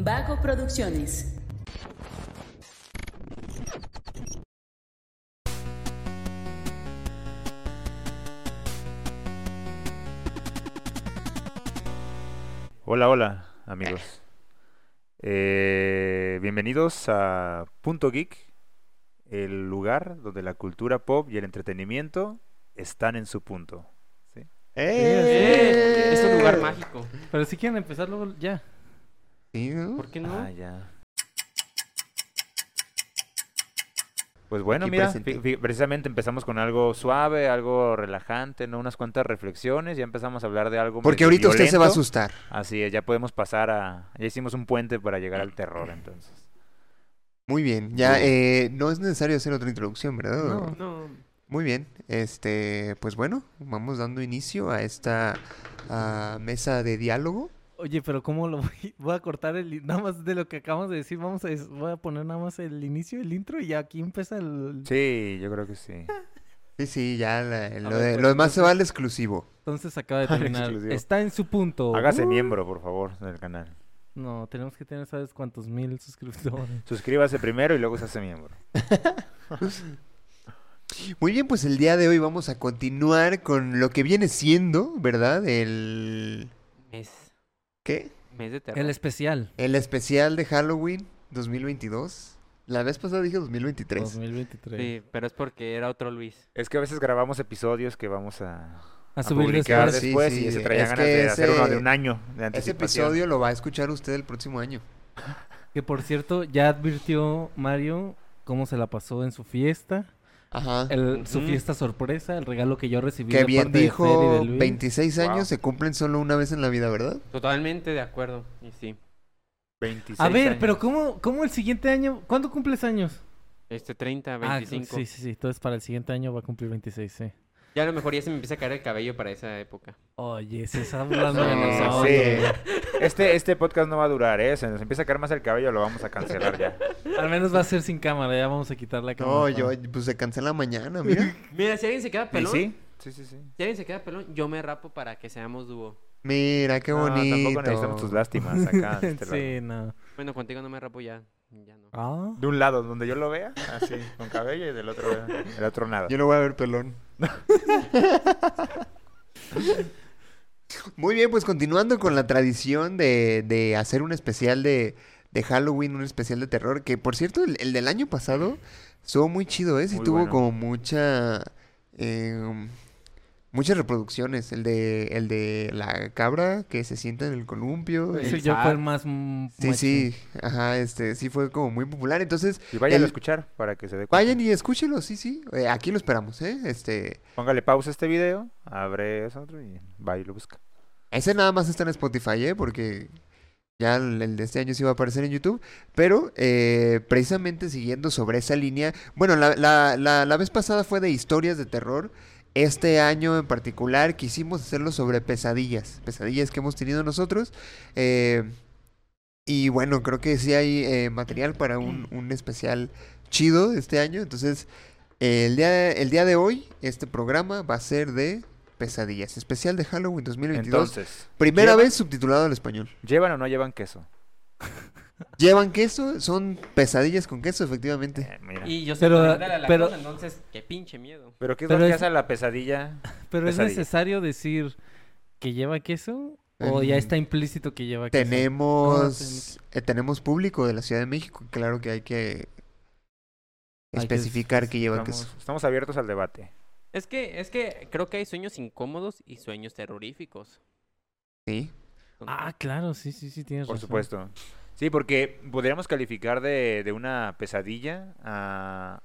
Vago Producciones. Hola, hola, amigos. Eh, bienvenidos a Punto Geek, el lugar donde la cultura pop y el entretenimiento están en su punto. ¿sí? ¡Eh! Es un lugar mágico. Pero si quieren empezar luego ya. Sí, ¿no? ¿Por qué no? Ah, ya. Pues bueno, Aquí mira, precisamente empezamos con algo suave, algo relajante, ¿no? Unas cuantas reflexiones, ya empezamos a hablar de algo Porque ahorita usted se va a asustar. Así es, ya podemos pasar a... Ya hicimos un puente para llegar al terror, entonces. Muy bien. Ya Sí. eh, no es necesario hacer otra introducción, ¿verdad? No. No. Muy bien. Este, pues bueno, vamos dando inicio a esta mesa de diálogo. Oye, pero ¿cómo lo voy? Voy a cortar el... Nada más de lo que acabamos de decir, vamos a... Voy a poner nada más el inicio, el intro y ya aquí empieza el... Sí, yo creo que sí. Sí, sí, ya la- lo, ver, de- pues, lo demás se va al exclusivo. Entonces acaba de terminar. Está en su punto. Hágase Uh, miembro, por favor, del canal. No, tenemos que tener, ¿sabes cuántos mil suscriptores? Suscríbase primero y luego se hace miembro. Muy bien, pues el día de hoy vamos a continuar con lo que viene siendo, ¿verdad? El... Mes. ¿Qué? Mes de terror. El especial. El especial de Halloween 2022. La vez pasada dije 2023. 2023. Sí, pero es porque era otro Luis. Es que a veces grabamos episodios que vamos a, A a subir publicar después. Sí, después sí, y se Es ganas de hacer uno ese- de un año de Ese anticipación. episodio lo va a escuchar usted el próximo año. Que por cierto, ya advirtió Mario cómo se la pasó en su fiesta. Ajá. El, Su fiesta sorpresa, el regalo que yo recibí Que de bien parte de Fer y de dijo, Luis. 26 años Wow. se cumplen solo una vez en la vida, ¿verdad? Totalmente de acuerdo. Y sí. 26 A ver, años. pero ¿cómo, ¿cómo el siguiente año? ¿Cuándo cumples años? Este 30, Ah, 25. sí, sí, sí. Entonces para el siguiente año va a cumplir 26, sí. Ya a lo mejor ya se me empieza a caer el cabello para esa época. Oye, se está hablando de nosotros. sí. Este, este podcast no va a durar, ¿eh? Se nos empieza a caer más el cabello, lo vamos a cancelar ya. Al menos va a ser sin cámara, ya vamos a quitar la cámara. No, yo, pues se cancela mañana, mira. Mira, si alguien se queda ¿Y pelón. sí? Sí, sí, sí. Si alguien se queda pelón, yo me rapo para que seamos dúo. Mira, qué No, bonito. tampoco necesitamos tus lástimas acá. este lado. sí, no. Bueno, contigo no me rapo ya. Ya no. Ah. De un lado, donde yo lo vea, así, con cabello, y del otro, del otro nada. Yo no voy a ver pelón. Muy bien, pues continuando con la tradición de, de hacer un especial de, de Halloween, un especial de terror, que por cierto, el, el del año pasado estuvo muy chido, ¿eh? Sí Muy tuvo bueno. como mucha... eh, muchas reproducciones. El de, el de la cabra que se sienta en el columpio. Ese yo fue el más. Sí, sí, ajá, este, sí fue como muy popular. Entonces, Y vayan el- a escuchar para que se dé cuenta. vayan y escúchenlo, sí, sí. Eh, aquí lo esperamos, ¿eh? Este, Póngale pausa a este video, abre eso otro y va y lo busca. ese nada más está en Spotify, ¿eh? Porque ya el, el de este año sí va a aparecer en YouTube. Pero, eh, precisamente siguiendo sobre esa línea, bueno, la, la, la, la vez pasada fue de historias de terror. Este año en particular quisimos hacerlo sobre pesadillas, pesadillas que hemos tenido nosotros. Eh, y bueno, creo que sí hay eh, material para un, un especial chido este año. Entonces, eh, el, día, el día de hoy, este programa va a ser de pesadillas, especial de Halloween 2022. Entonces, Primera ¿llevan- vez subtitulado al español. ¿llevan o no llevan queso? ¿Llevan queso? Son pesadillas con queso, efectivamente. Eh, mira. Y yo soy Pero, pero, de la pero- entonces, qué pinche miedo. ¿Pero qué es Pero lo que es- hace a la pesadilla? Pero es necesario decir que lleva queso o ya está implícito que lleva queso. Tenemos, eh, tenemos público de la Ciudad de México. Claro que hay que Hay que especificar que lleva Estamos, queso. estamos abiertos al debate. Es que, es que creo que hay sueños incómodos y sueños terroríficos. Sí. Ah, claro, sí, sí, sí, tienes Por razón. supuesto. Sí, porque podríamos calificar de, de una pesadilla a,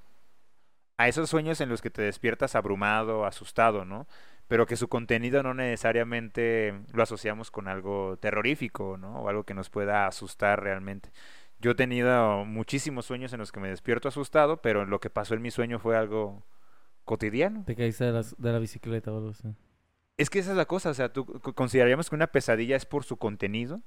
a esos sueños en los que te despiertas abrumado, asustado, ¿no? Pero que su contenido no necesariamente lo asociamos con algo terrorífico, ¿no? O algo que nos pueda asustar realmente. Yo he tenido muchísimos sueños en los que me despierto asustado, pero lo que pasó en mi sueño fue algo cotidiano. Te caíste de la, de la bicicleta o algo así. Es que esa es la cosa, o sea, ¿tú co- consideraríamos que una pesadilla es por su contenido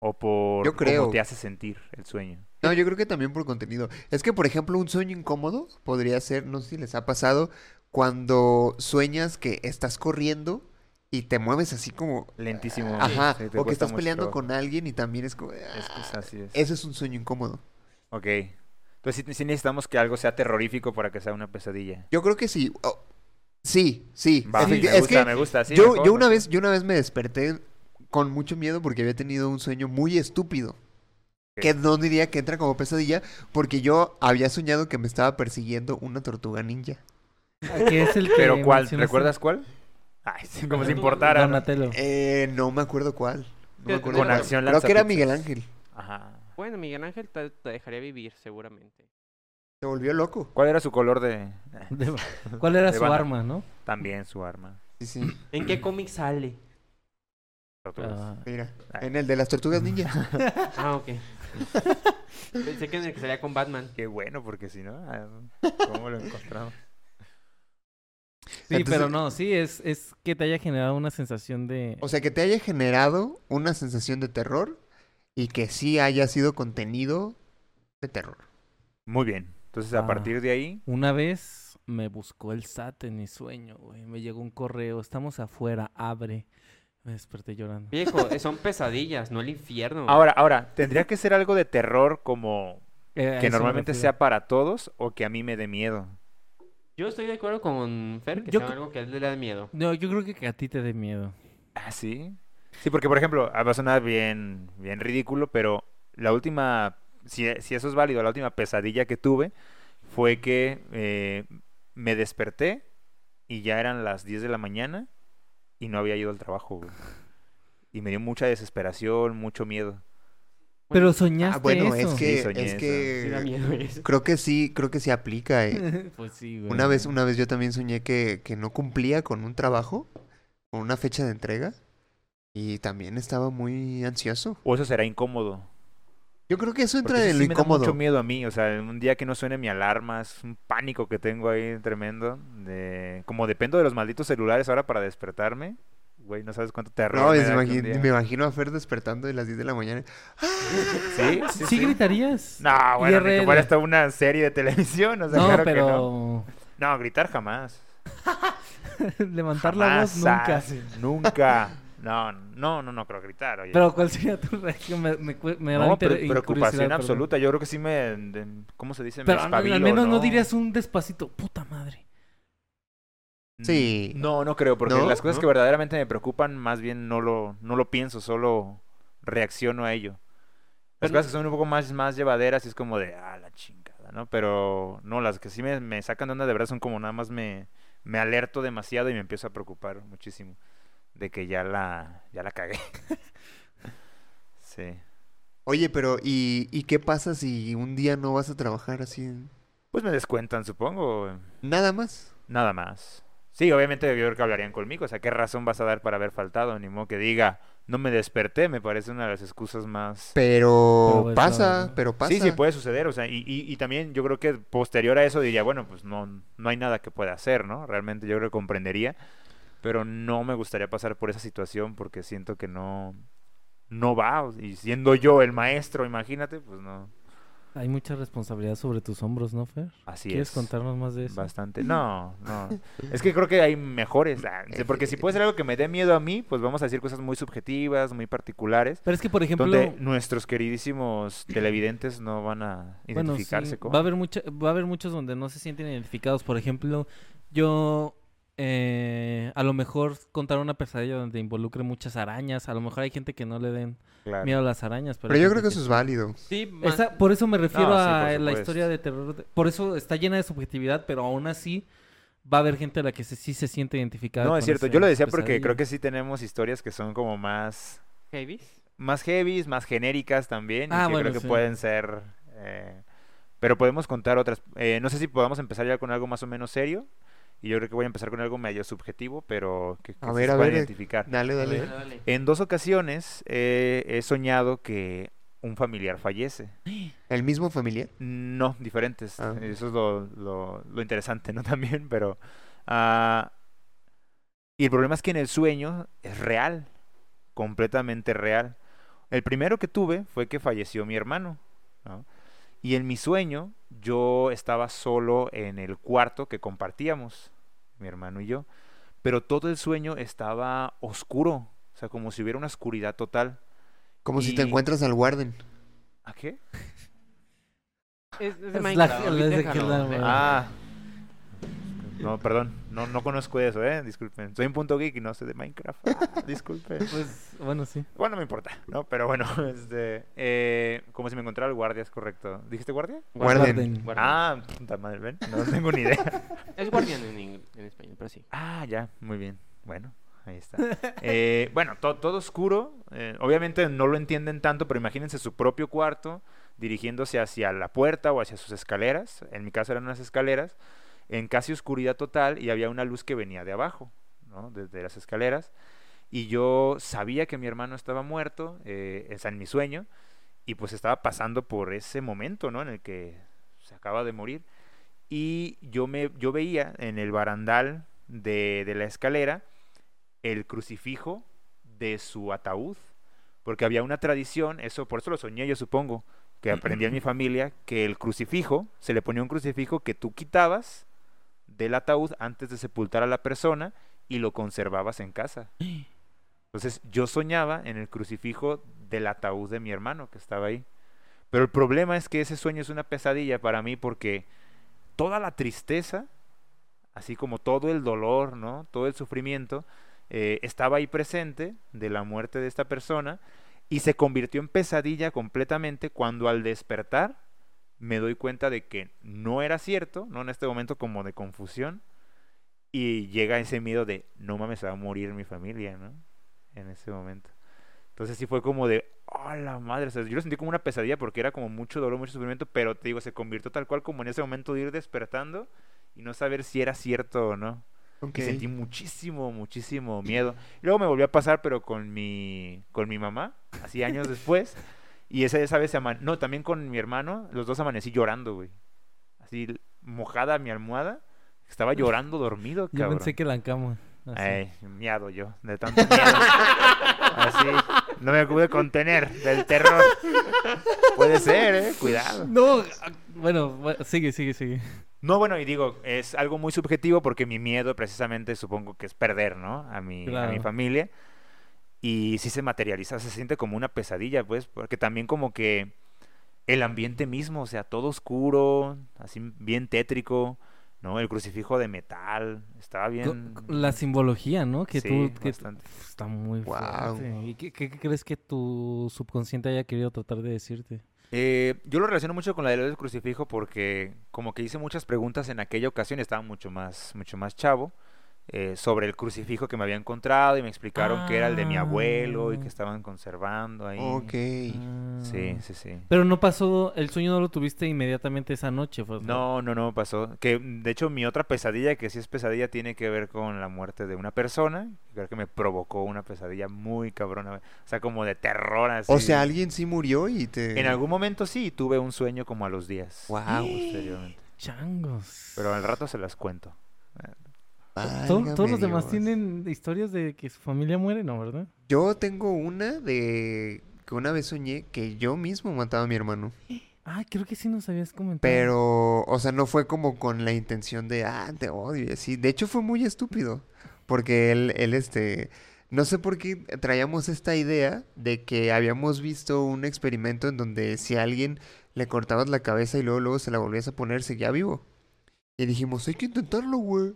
o por Yo creo. cómo te hace sentir el sueño? No, yo creo que también por contenido. Es que, por ejemplo, un sueño incómodo podría ser, no sé si les ha pasado, cuando sueñas que estás corriendo y te mueves así como... Lentísimo. Ajá, Sí, te o que estás peleando trabajo. con alguien y también es como... Es que es "Ah". así es. Eso es un sueño incómodo. Ok. Entonces sí, sí necesitamos que algo sea terrorífico para que sea una pesadilla. Yo creo que sí. Oh, sí, sí. Va, me es gusta, que me gusta. Sí, yo, mejor, yo una mejor. vez, yo una vez me desperté con mucho miedo porque había tenido un sueño muy estúpido. Que no diría que entra como pesadilla, porque yo había soñado que me estaba persiguiendo una tortuga ninja. Que es el que ¿Pero cuál? mencionaste. ¿Recuerdas cuál? Ay, sí, como si importara. ¿no? Donatello. Eh, no me acuerdo cuál. No me Con acuerdo Con cuál. acción Creo que era lanzapizzas. Miguel Ángel. Ajá. Bueno, Miguel Ángel te, te dejaría vivir, seguramente. Se volvió loco. ¿Cuál era su color de...? De- ¿Cuál era De su banda. arma, no? También su arma. Sí, sí. ¿En qué cómic sale? Tortugas. Ah, Mira. Ay. En el de las tortugas ninja. Ah, ok. Pensé que en el que salía con Batman. Qué bueno, porque si no... ah, ¿Cómo lo encontramos? Sí, Entonces- pero no, sí, es, es que te haya generado una sensación de... O sea, que te haya generado una sensación de terror y que sí haya sido contenido de terror. Muy bien. Entonces, a Ah. partir de ahí... Una vez me buscó el SAT en mi sueño, güey. Me llegó un correo, estamos afuera, abre. Me desperté llorando. Viejo, son pesadillas, no el infierno. Ahora, ahora, ¿tendría que ser algo de terror como Eh, a que eso me normalmente refiero. sea para todos o que a mí me dé miedo? Yo estoy de acuerdo con Fer, que Yo sea cre- algo que a él le da miedo. No, yo creo que, que a ti te dé miedo. Ah, sí. Sí, porque por ejemplo, ah, va a sonar bien, bien ridículo, pero la última, si, si eso es válido, la última pesadilla que tuve fue que eh, me desperté y ya eran las 10 de la mañana y no había ido al trabajo, güey. Y me dio mucha desesperación, mucho miedo. Pero soñaste Ah, bueno, eso. es que, Sí, soñé es. Sí que creo que sí, creo que sí aplica. eh. pues sí, güey. Una vez, una vez yo también soñé que, que no cumplía con un trabajo, con una fecha de entrega, y también estaba muy ansioso. O eso será incómodo. Yo creo que eso entra Porque en sí lo me da incómodo. mucho miedo a mí, o sea, un día que no suene mi alarma, es un pánico que tengo ahí tremendo. De... Como dependo de los malditos celulares ahora para despertarme, güey, no sabes cuánto terror No, me que imagino, día- me imagino a Fer despertando a las 10 de la mañana. ¿Sí? ¿Sí, sí. gritarías? No, bueno, ni que fuera hasta una serie de televisión, o sea, no, claro que no. pero No, gritar jamás. levantar la voz nunca. ah, Nunca. No, no, no, no creo gritar, oye. Pero ¿cuál sería tu reacción? Me, me, me da no, inter- pre- preocupación perdón. absoluta. Yo creo que sí me, de- ¿cómo se dice? Me Pero al- espabilo, al menos no dirías un despacito, puta madre. Sí. No, no creo, porque ¿No? las cosas ¿No? que verdaderamente me preocupan, más bien no lo, no lo pienso, solo reacciono a ello. Las Pero- cosas que son un poco más, más llevaderas y es como de, ah, la chingada, ¿no? Pero no, las que sí me, me sacan de onda de verdad son como nada más me, me alerto demasiado y me empiezo a preocupar muchísimo de que ya la, ya la cagué. sí. Oye, pero ¿y, ¿y qué pasa si un día no vas a trabajar así? en- Pues me descuentan, supongo. Nada más. Nada más. Sí, obviamente yo creo que hablarían conmigo. O sea, ¿qué razón vas a dar para haber faltado? Ni modo que diga, no me desperté. Me parece una de las excusas más... Pero Pero pasa, eso- pero pasa. Sí, sí, puede suceder. O sea, y, y, y también yo creo que posterior a eso diría, bueno, pues no, no hay nada que pueda hacer, ¿no? Realmente yo creo que comprendería. Pero no me gustaría pasar por esa situación porque siento que no... No va. Y siendo yo el maestro, imagínate, pues no. Hay mucha responsabilidad sobre tus hombros, ¿no, Fer? Así ¿Quieres es. contarnos más de eso? Bastante. No, no. Es que creo que hay mejores. ah, Porque si puede ser algo que me dé miedo a mí, pues vamos a decir cosas muy subjetivas, muy particulares. Pero es que, por ejemplo, Donde nuestros queridísimos televidentes no van a bueno, identificarse sí, con. va a haber mucha, va a haber muchos donde no se sienten identificados. Por ejemplo, yo eh, a lo mejor contar una pesadilla donde involucre muchas arañas. A lo mejor hay gente que no le den Claro. miedo a las arañas. Pero, yo creo que eso es válido. Sí, Esa- por eso me refiero No, sí, por a la historia de terror. de- por eso está llena de subjetividad, pero aún así va a haber gente a la que se- sí se siente identificada. No, con es cierto. ese Yo lo decía porque creo que sí tenemos historias que son como más. ¿Heavies? Más heavies, más genéricas también. y Ah, que bueno, creo que sí. pueden ser. eh, pero podemos contar otras. Eh, no sé si podamos empezar ya con algo más o menos serio. Y yo creo que voy a empezar con algo medio subjetivo, pero que, que A sí ver, se a ver, eh, identificar. Dale, dale. Dale, dale. En dos ocasiones eh, he soñado que un familiar fallece. ¿El mismo familiar? No, diferentes. Ah. Eso es lo, lo- lo interesante, ¿no? También, pero... ah, y el problema es que en el sueño es real, completamente real. El primero que tuve fue que falleció mi hermano, ¿no? Y en mi sueño yo estaba solo en el cuarto que compartíamos, mi hermano y yo. pero todo el sueño estaba oscuro, o sea, como si hubiera una oscuridad total. Como si te encuentras al Warden. ¿A qué? Es, es de Es la- Minecraft, es de que déjalo, la- déjalo. Ah. No, perdón, no, no conozco eso, ¿eh? Disculpen. Soy un punto geek y no sé de Minecraft. Ah, disculpen. Pues, bueno, sí. Bueno, no me importa, ¿no? Pero bueno, este, eh, como si me encontrara el guardia, es correcto. ¿Dijiste guardia? Warden. Guardián. Ah, puta madre, ven, no tengo ni idea. Es guardián en, ing- en español, pero sí. Ah, ya, muy bien. Bueno, ahí está. Eh, bueno, to- todo oscuro. eh, obviamente no lo entienden tanto, pero imagínense su propio cuarto dirigiéndose hacia la puerta o hacia sus escaleras. En mi caso eran unas escaleras en casi oscuridad total y había una luz que venía de abajo, ¿no? Desde las escaleras. Y yo sabía que mi hermano estaba muerto, eh, es en mi sueño, y pues estaba pasando por ese momento, ¿no? En el que se acaba de morir. Y yo, me, yo veía en el barandal de, de la escalera el crucifijo de su ataúd. Porque había una tradición, eso por eso lo soñé yo supongo, que aprendí en mi familia, que el crucifijo, se le ponía un crucifijo que tú quitabas del ataúd antes de sepultar a la persona y lo conservabas en casa. Entonces yo soñaba en el crucifijo del ataúd de mi hermano que estaba ahí. Pero el problema es que ese sueño es una pesadilla para mí porque toda la tristeza, así como todo el dolor, ¿no? Todo el sufrimiento, eh, estaba ahí presente de la muerte de esta persona y se convirtió en pesadilla completamente cuando al despertar me doy cuenta de que no era cierto, no en este momento como de confusión, y llega ese miedo de, no mames, se va a morir mi familia, ¿no? En ese momento. Entonces sí fue como de, oh la madre, o sea, yo lo sentí como una pesadilla porque era como mucho dolor, mucho sufrimiento, pero te digo, se convirtió tal cual como en ese momento de ir despertando y no saber si era cierto o no. Ok. Y sentí muchísimo, muchísimo miedo. Luego me volvió a pasar, pero con mi, con mi mamá, así años después. Y esa, esa vez, se ama- no, también con mi hermano, los dos amanecí llorando, güey. Así mojada mi almohada. Estaba llorando dormido, Yo cabrón. pensé que la cama. así. Ay, miado yo, de tanto miedo. Así, no me pude contener del terror. Puede ser, eh, cuidado. No, bueno, bu- sigue, sigue, sigue. No, bueno, y digo, es algo muy subjetivo porque mi miedo precisamente supongo que es perder, ¿no? A mi, a mi familia. Y sí se materializa, se siente como una pesadilla, pues, porque también como que el ambiente mismo, o sea, todo oscuro, así bien tétrico, ¿no? El crucifijo de metal, estaba bien... La simbología, ¿no? Que Sí, tú... Que está muy Guau. fuerte. ¿Y qué, qué- qué crees que tu subconsciente haya querido tratar de decirte? Eh, yo lo relaciono mucho con la del crucifijo porque como que hice muchas preguntas en aquella ocasión, estaba mucho más, mucho más chavo, eh, sobre el crucifijo que me había encontrado y me explicaron que era el de mi abuelo y Ah. que estaban conservando ahí. Ok. Sí, Ah. sí, sí. Pero no pasó, el sueño no lo tuviste inmediatamente esa noche. Fue, No, no, no pasó. Que de hecho mi otra pesadilla, que sí es pesadilla, tiene que ver con la muerte de una persona. Creo que me provocó una pesadilla muy cabrona. O sea, como de terror así. O sea, alguien sí murió y te... En algún momento sí, tuve un sueño como a los días. Guau. Posteriormente. Changos. Pero al rato se las cuento. Válgame Todos los demás Dios. tienen historias de que su familia muere, ¿no? ¿Verdad? Yo tengo una de que una vez soñé que yo mismo mataba a mi hermano. Ah, creo que sí nos habías comentado. Pero, o sea, no fue como con la intención de, ah, te odio y así. De hecho, fue muy estúpido. Porque él, él, este, no sé por qué traíamos esta idea de que habíamos visto un experimento en donde si a alguien le cortabas la cabeza y luego, luego se la volvías a poner, seguía vivo. Y dijimos, hay que intentarlo, güey.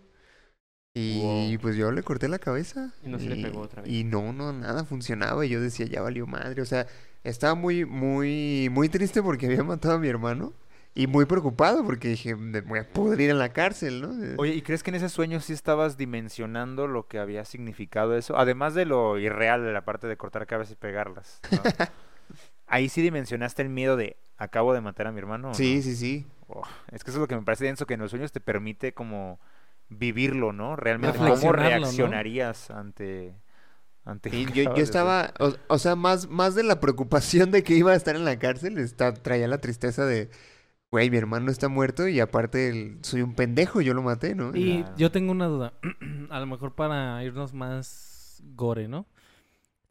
Y Wow. pues yo le corté la cabeza. Y no se le pegó otra vez. Y no, no, nada funcionaba. Y yo decía, ya valió madre. O sea, estaba muy, muy, muy triste porque había matado a mi hermano. Y muy preocupado porque dije, me voy a pudrir en la cárcel, ¿no? Eh, Oye, ¿y crees que en ese sueño sí estabas dimensionando lo que había significado eso? Además de lo irreal de la parte de cortar cabezas y pegarlas. ¿no? Ahí sí dimensionaste el miedo de acabo de matar a mi hermano. ¿o Sí, no? sí, sí. Oh, es que eso es lo que me parece denso, que en los sueños te permite como vivirlo, ¿no? Realmente, ¿cómo Reflexionarlo, ¿no? reaccionarías ante... ante Y yo, yo estaba, o, o sea, más, más de la preocupación de que iba a estar en la cárcel, está, traía la tristeza de, güey, mi hermano está muerto y aparte el- soy un pendejo, yo lo maté, ¿no? Y Claro. yo tengo una duda. A lo mejor para irnos más gore, ¿no?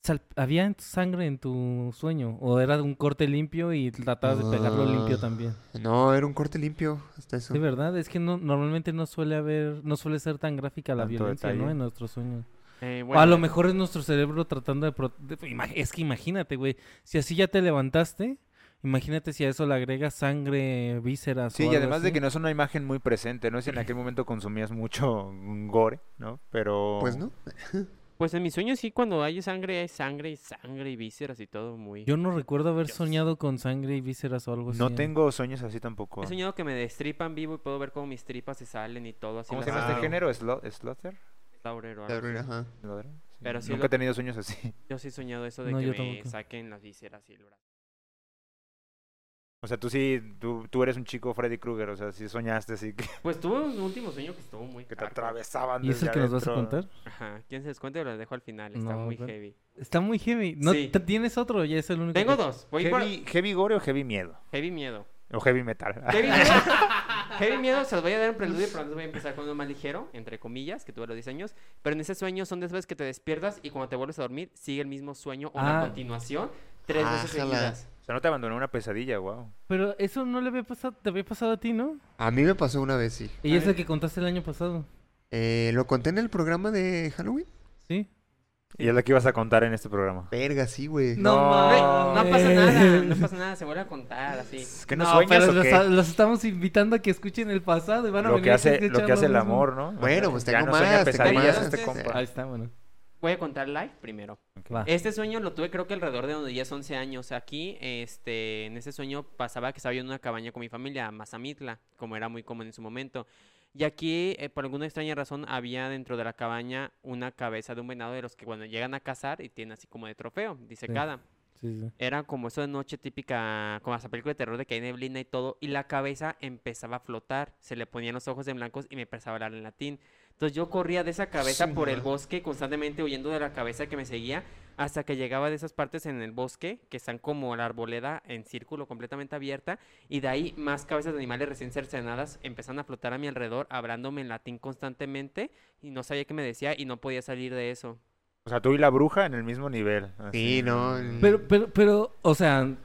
Sal- ¿había sangre en tu sueño? ¿O era un corte limpio y tratabas de pegarlo limpio Ah, también? No, era un corte limpio, hasta eso. De verdad, es que no, normalmente no suele haber, no suele ser tan gráfica la Tanto violencia, ¿no? En nuestros sueños. Eh, o a lo mejor es nuestro cerebro tratando de, Es que imagínate, güey. Si así ya te levantaste, imagínate si a eso le agregas sangre, vísceras Sí, o y algo además de que no es una imagen muy presente, no es si en aquel momento consumías mucho gore, ¿no? Pero... Pues no. Pues en mis sueños sí, cuando hay sangre, hay sangre y sangre y vísceras y todo muy... Yo no recuerdo haber Dios. soñado con sangre y vísceras o algo así. No ¿eh? tengo sueños así tampoco. He soñado que me destripan vivo y puedo ver cómo mis tripas se salen y todo así. ¿Cómo se llama este género? ¿Slo- ¿Slaughter? Slaughter o algo así. Ajá. ¿Slaughter? Sí. Pero sí Nunca lo- he tenido sueños así. Yo sí he soñado eso de No, que yo me tampoco. saquen las vísceras y el brazo. O sea, tú sí, tú, tú eres un chico Freddy Krueger, o sea, sí soñaste así que, Pues tuve un último sueño que estuvo muy que te hardcore. atravesaban ¿Y es el que nos vas a contar? Ajá. ¿Quién se descuenta? Lo dejo al final. Está No, muy pero- heavy. Está muy heavy. ¿No Sí. te- tienes otro? Ya es el único. Tengo que- dos. Voy por... ¿Heavy, ¿Heavy gore o heavy miedo? Heavy miedo. O heavy metal. Heavy miedo. Heavy miedo, se los voy a dar un preludio, pero antes voy a empezar con uno más ligero, entre comillas, que tuve a los 10 años. Pero en ese sueño son de esas veces que te despiertas y cuando te vuelves a dormir, sigue el mismo sueño o una Ah. continuación, tres veces Ájala. seguidas. Sea, no te abandonó una pesadilla, wow. Pero eso no le había pasado, te había pasado a ti, ¿no? A mí me pasó una vez, sí. Y es el ver. que contaste el año pasado. Eh, ¿Lo conté en el programa de Halloween? ¿Sí? Y es lo que ibas a contar en este programa. Verga, sí, güey. No, No, No, pasa nada, no pasa nada, se vuelve a contar así. Es que no, No, sueñas pero o los, qué? a- los estamos invitando a que escuchen el pasado y van a Lo venir que a hace, lo que hace el amor, ¿no? Bueno, pues Ya tengo no sueña más, tengo pesadillas más. este compa. Ahí está, bueno. Voy a contar live primero. Este sueño lo tuve creo que alrededor de unos 10, 11 años. Aquí, este, en ese sueño pasaba que estaba yo en una cabaña con mi familia, Mazamitla, como era muy común en su momento. Y aquí, eh, por alguna extraña razón, había dentro de la cabaña una cabeza de un venado de los que cuando llegan a cazar y tienen así como de trofeo, disecada. Sí, sí. Era como eso de noche típica, como esa película de terror de que hay neblina y todo, y la cabeza empezaba a flotar, se le ponían los ojos en blancos y me empezaba a hablar en latín. Entonces yo corría de esa cabeza por el bosque, constantemente huyendo de la cabeza que me seguía, hasta que llegaba de esas partes en el bosque, que están como la arboleda en círculo completamente abierta, y de ahí más cabezas de animales recién cercenadas empezaron a flotar a mi alrededor, hablándome en latín constantemente, y no sabía qué me decía y no podía salir de eso. O sea, tú y la bruja en el mismo nivel. así. Sí, no. Pero, pero, pero, o sea,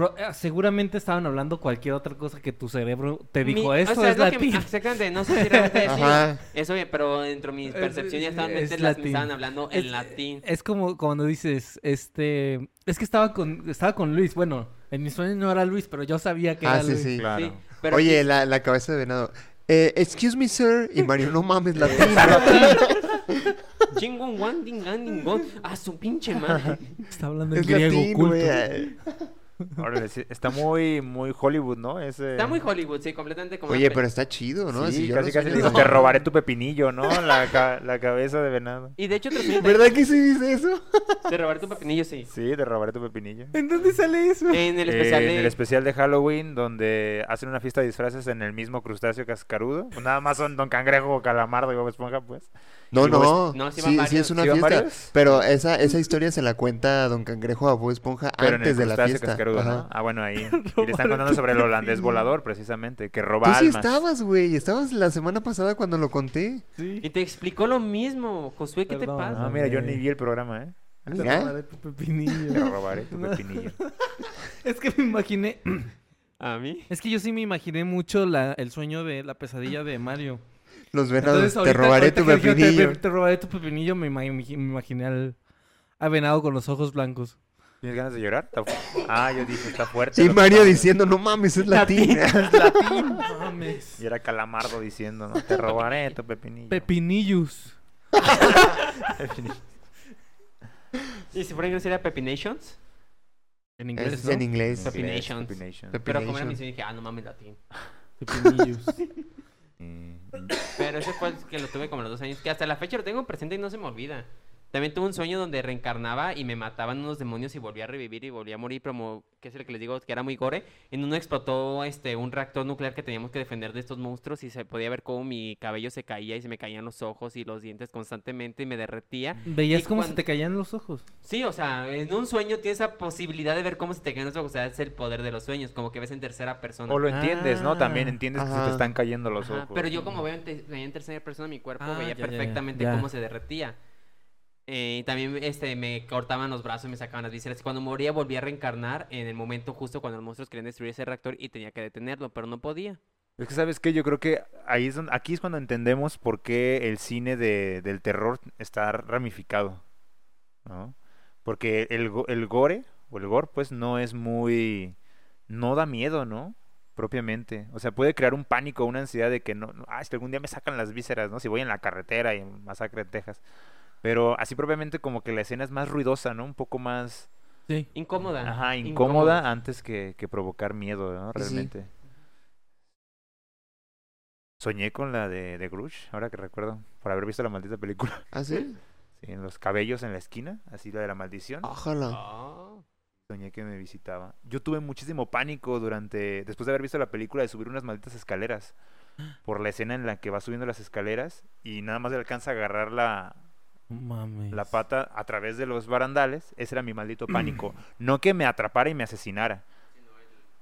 pro- eh, seguramente estaban hablando cualquier otra cosa que tu cerebro te Mi- dijo, o esto sea, es lo que- latín. exactamente, no sé si realmente es Ajá. Eso, pero dentro de mi Es- percepción ya estaban es las me latín. estaban hablando en Es- latín. Es como cuando dices, este, es que estaba con, estaba con Luis. Bueno, en mi sueño no era Luis, pero yo sabía que Ah, era sí, Luis. sí. Claro. Sí, pero Oye, la, la cabeza de venado. Eh, excuse me, sir. Y Mario, no mames, latín. Chingon, wan, dingan, dingon. A su pinche madre. Está hablando en es griego latín, oculto. Órale, sí, está muy, muy Hollywood, ¿no? Ese... Está muy Hollywood, sí, completamente como. Oye, pero está chido, ¿no? Sí, Si yo casi casi le dices, te robaré tu pepinillo, ¿no? La, ca- la cabeza de venado. Y de hecho, sueño ¿Verdad que sí dice eso? de robar tu pepinillo, sí. Sí, te robaré tu pepinillo. ¿En dónde sale eso? En el Eh, especial en de. el especial de Halloween, donde hacen una fiesta de disfraces en el mismo crustáceo cascarudo. Pues nada más son Don Cangrejo, Calamardo y Bob Esponja, pues. No, no. no, sí sí, es una ¿Sí van fiesta. varios? Pero esa, esa historia se la cuenta Don Cangrejo a Bob Esponja Pero en antes el de la fiesta. cascarudo, Ajá. ¿no? Ah, bueno, ahí. Y le están contando sobre el holandés volador, precisamente, que roba Tú sí almas. estabas, güey. Estabas la semana pasada cuando lo conté. Sí. Y te explicó lo mismo. Josué, ¿qué Perdón. te Ah, pasa? mira, yo ni vi el programa, ¿eh? Te robaré tu Te pepinillo. robaré tu pepinillo. es que me imaginé, ¿A mí? es que yo sí me imaginé mucho la, el sueño de la pesadilla de Mario. Los venados. Entonces, te robaré tu te- pepinillo. Te, te robaré tu pepinillo, me imaginé al, al venado con los ojos blancos. ¿Tienes ganas de llorar? Ah, yo dije, está fuerte. Y que Mario diciendo, no mames, es latín. Mames. Y era Calamardo diciendo, ¿no? Te robaré tu pepinillo. Pepinillos. ¿Y si fuera inglés sería Pepinations? En inglés, Es ¿no? en inglés. Pepinations. Pepination. Pero como era mi dije, ah, no mames, latín. Pepinillos. Pero ese fue el que lo tuve como los dos años. Que hasta la fecha lo tengo presente y no se me olvida. También tuve un sueño donde reencarnaba y me mataban unos demonios y volvía a revivir y volvía a morir, como, que es el que les digo, que era muy gore. En uno explotó este un reactor nuclear que teníamos que defender de estos monstruos y se podía ver cómo mi cabello se caía y se me caían los ojos y los dientes constantemente y me derretía. Veías Y cómo se te caían los ojos. Sí, o sea, en un sueño tienes esa posibilidad de ver cómo se te caen los ojos. O sea, es el poder de los sueños, como que ves en tercera persona. O lo entiendes, ¿no? También Ah, entiendes que se te están cayendo los Ajá, ojos. pero yo como veo en, te- veía en tercera persona mi cuerpo, Ah, veía ya, ya, ya, perfectamente ya. cómo se derretía. Eh, también este, me cortaban los brazos y me sacaban las vísceras. Cuando moría volvía a reencarnar en el momento justo cuando los monstruos querían destruir ese reactor y tenía que detenerlo, pero no podía. Es que, ¿sabes qué? Yo creo que ahí es donde, aquí es cuando entendemos por qué el cine de, del terror está ramificado, ¿no? Porque el, el gore, o el gore, pues, no es muy... No da miedo, ¿no? Propiamente. O sea, puede crear un pánico, una ansiedad de que no... no, Ah, que algún día me sacan las vísceras, ¿no? Si voy en la carretera y masacre en Texas. Pero así propiamente como que la escena es más ruidosa, ¿no? Un poco más... Sí. Incómoda. Ajá, incómoda antes que, que provocar miedo, ¿no? Sí. Realmente. Soñé con la de, de Grush, ahora que recuerdo, por haber visto la maldita película. ¿Ah, sí? Sí, en los cabellos en la esquina, así la de la maldición. Ojalá. Ah. Soñé que me visitaba. Yo tuve muchísimo pánico durante, después de haber visto la película, de subir unas malditas escaleras. Por la escena en la que va subiendo las escaleras y nada más le alcanza a agarrar la, Mames. la pata a través de los barandales. Ese era mi maldito pánico. No que me atrapara y me asesinara.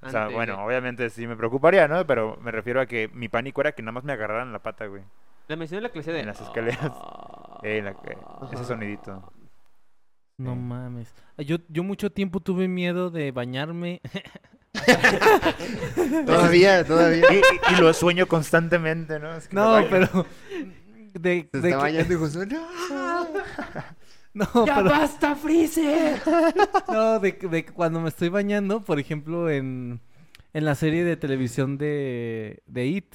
O sea, bueno, de- obviamente sí me preocuparía, ¿no? Pero me refiero a que mi pánico era que nada más me agarraran la pata, güey. La mencioné en la clase de... En las escaleras. Ah. Eh, la que- ese sonidito. No Sí. mames. Ah, Yo, yo mucho tiempo tuve miedo de bañarme. Todavía, todavía. Y, y- y lo sueño constantemente, ¿no? Es que me No, pero... De, Se de está que- bañando y Josué, ¡no! No, ¡Ya pero... basta, Freezer! No, de, de cuando me estoy bañando, por ejemplo, en, en la serie de televisión de, de It,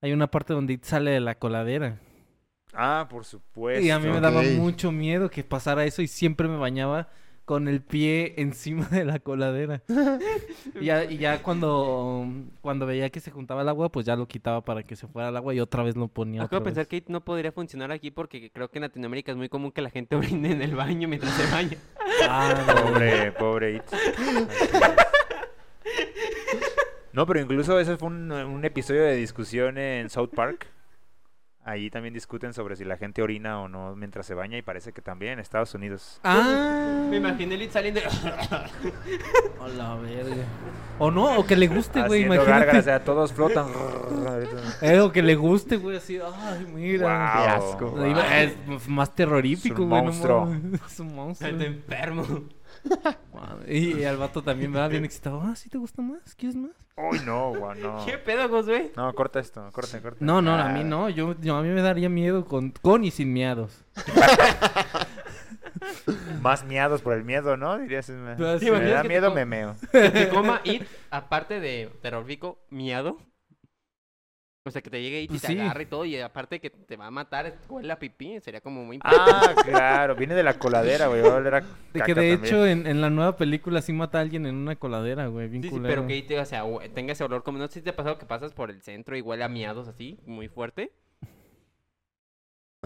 hay una parte donde It sale de la coladera. Ah, por supuesto. y a mí me daba mucho miedo que pasara eso y siempre me bañaba con el pie encima de la coladera. y, ya, y ya cuando, cuando veía que se juntaba el agua, pues ya lo quitaba para que se fuera el agua y otra vez lo ponía. Acabo de pensar que no podría funcionar aquí porque creo que en Latinoamérica es muy común que la gente orine en el baño mientras se baña. Ah, no. Pobre, pobre. No, pero incluso ese fue un, un episodio de discusión en South Park. Ahí también discuten sobre si la gente orina o no mientras se baña y parece que también en Estados Unidos. Ah, Me imaginé el It saliendo... a la verga. O no, o que le guste, güey, imagínate. gárgaras, o sea, todos flotan. Eh, o que le guste, güey, así, ay, mira. Qué asco. Es más terrorífico, Es un güey. no monstruo. Es un monstruo. Está enfermo. Y, y al vato también me va bien excitado. Ah, ¿sí te gusta más? ¿Quieres más? Uy, no, guau, no. ¿Qué pedo, Josué? No, corta esto, corta, corta. No, no, a Ah. mí no. Yo, yo- a mí me daría miedo con, con y sin miados. Más miados por el miedo, ¿no? Dirías. Me, Ah, sí. me da miedo, me meo. Que te coma It, aparte de terrorífico, miado. O sea, que te llegue y Pues te sí. agarre y todo, y aparte que te va a matar, huele a pipí, sería como muy... Ah, claro, viene de la coladera, güey. Va a oler a De caca que de también. hecho en, en la nueva película sí mata a alguien en una coladera, güey. Bien Sí, sí, pero que o sea, tenga ese olor como... No sé si te ha pasado que pasas por el centro y huele a miados así, muy fuerte.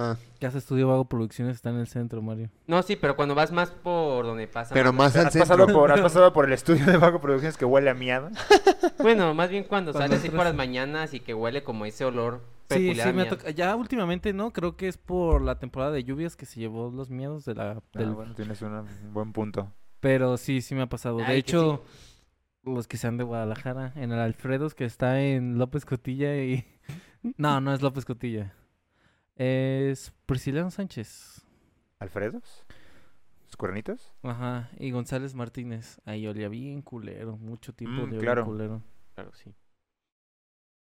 Ah, Casa Estudio Vago Producciones está en el centro, Mario. No, sí, pero cuando vas más por donde pasa... pero más al ¿Has pasado, centro. por, has pasado por el estudio de Vago Producciones que huele a miado? Bueno, más bien cuando, Cuando sales así por las mañanas y que huele como ese olor Sí, peculiar sí, me ha miado. tocado. Ya últimamente no, creo que es por la temporada de lluvias que se llevó los miedos de la... Ah, bueno, tienes un buen punto. Pero sí, sí me ha pasado. De que hecho, los que sean de Guadalajara, en el Alfredos, que está en López Cotilla y... No, no es López Cotilla. Es Prisciliano Sánchez. ¿Alfredos? ¿Sus cuernitos? Ajá, y González Martínez. Ahí olía bien culero, mucho tiempo Mm, olía bien claro. culero. Claro, sí.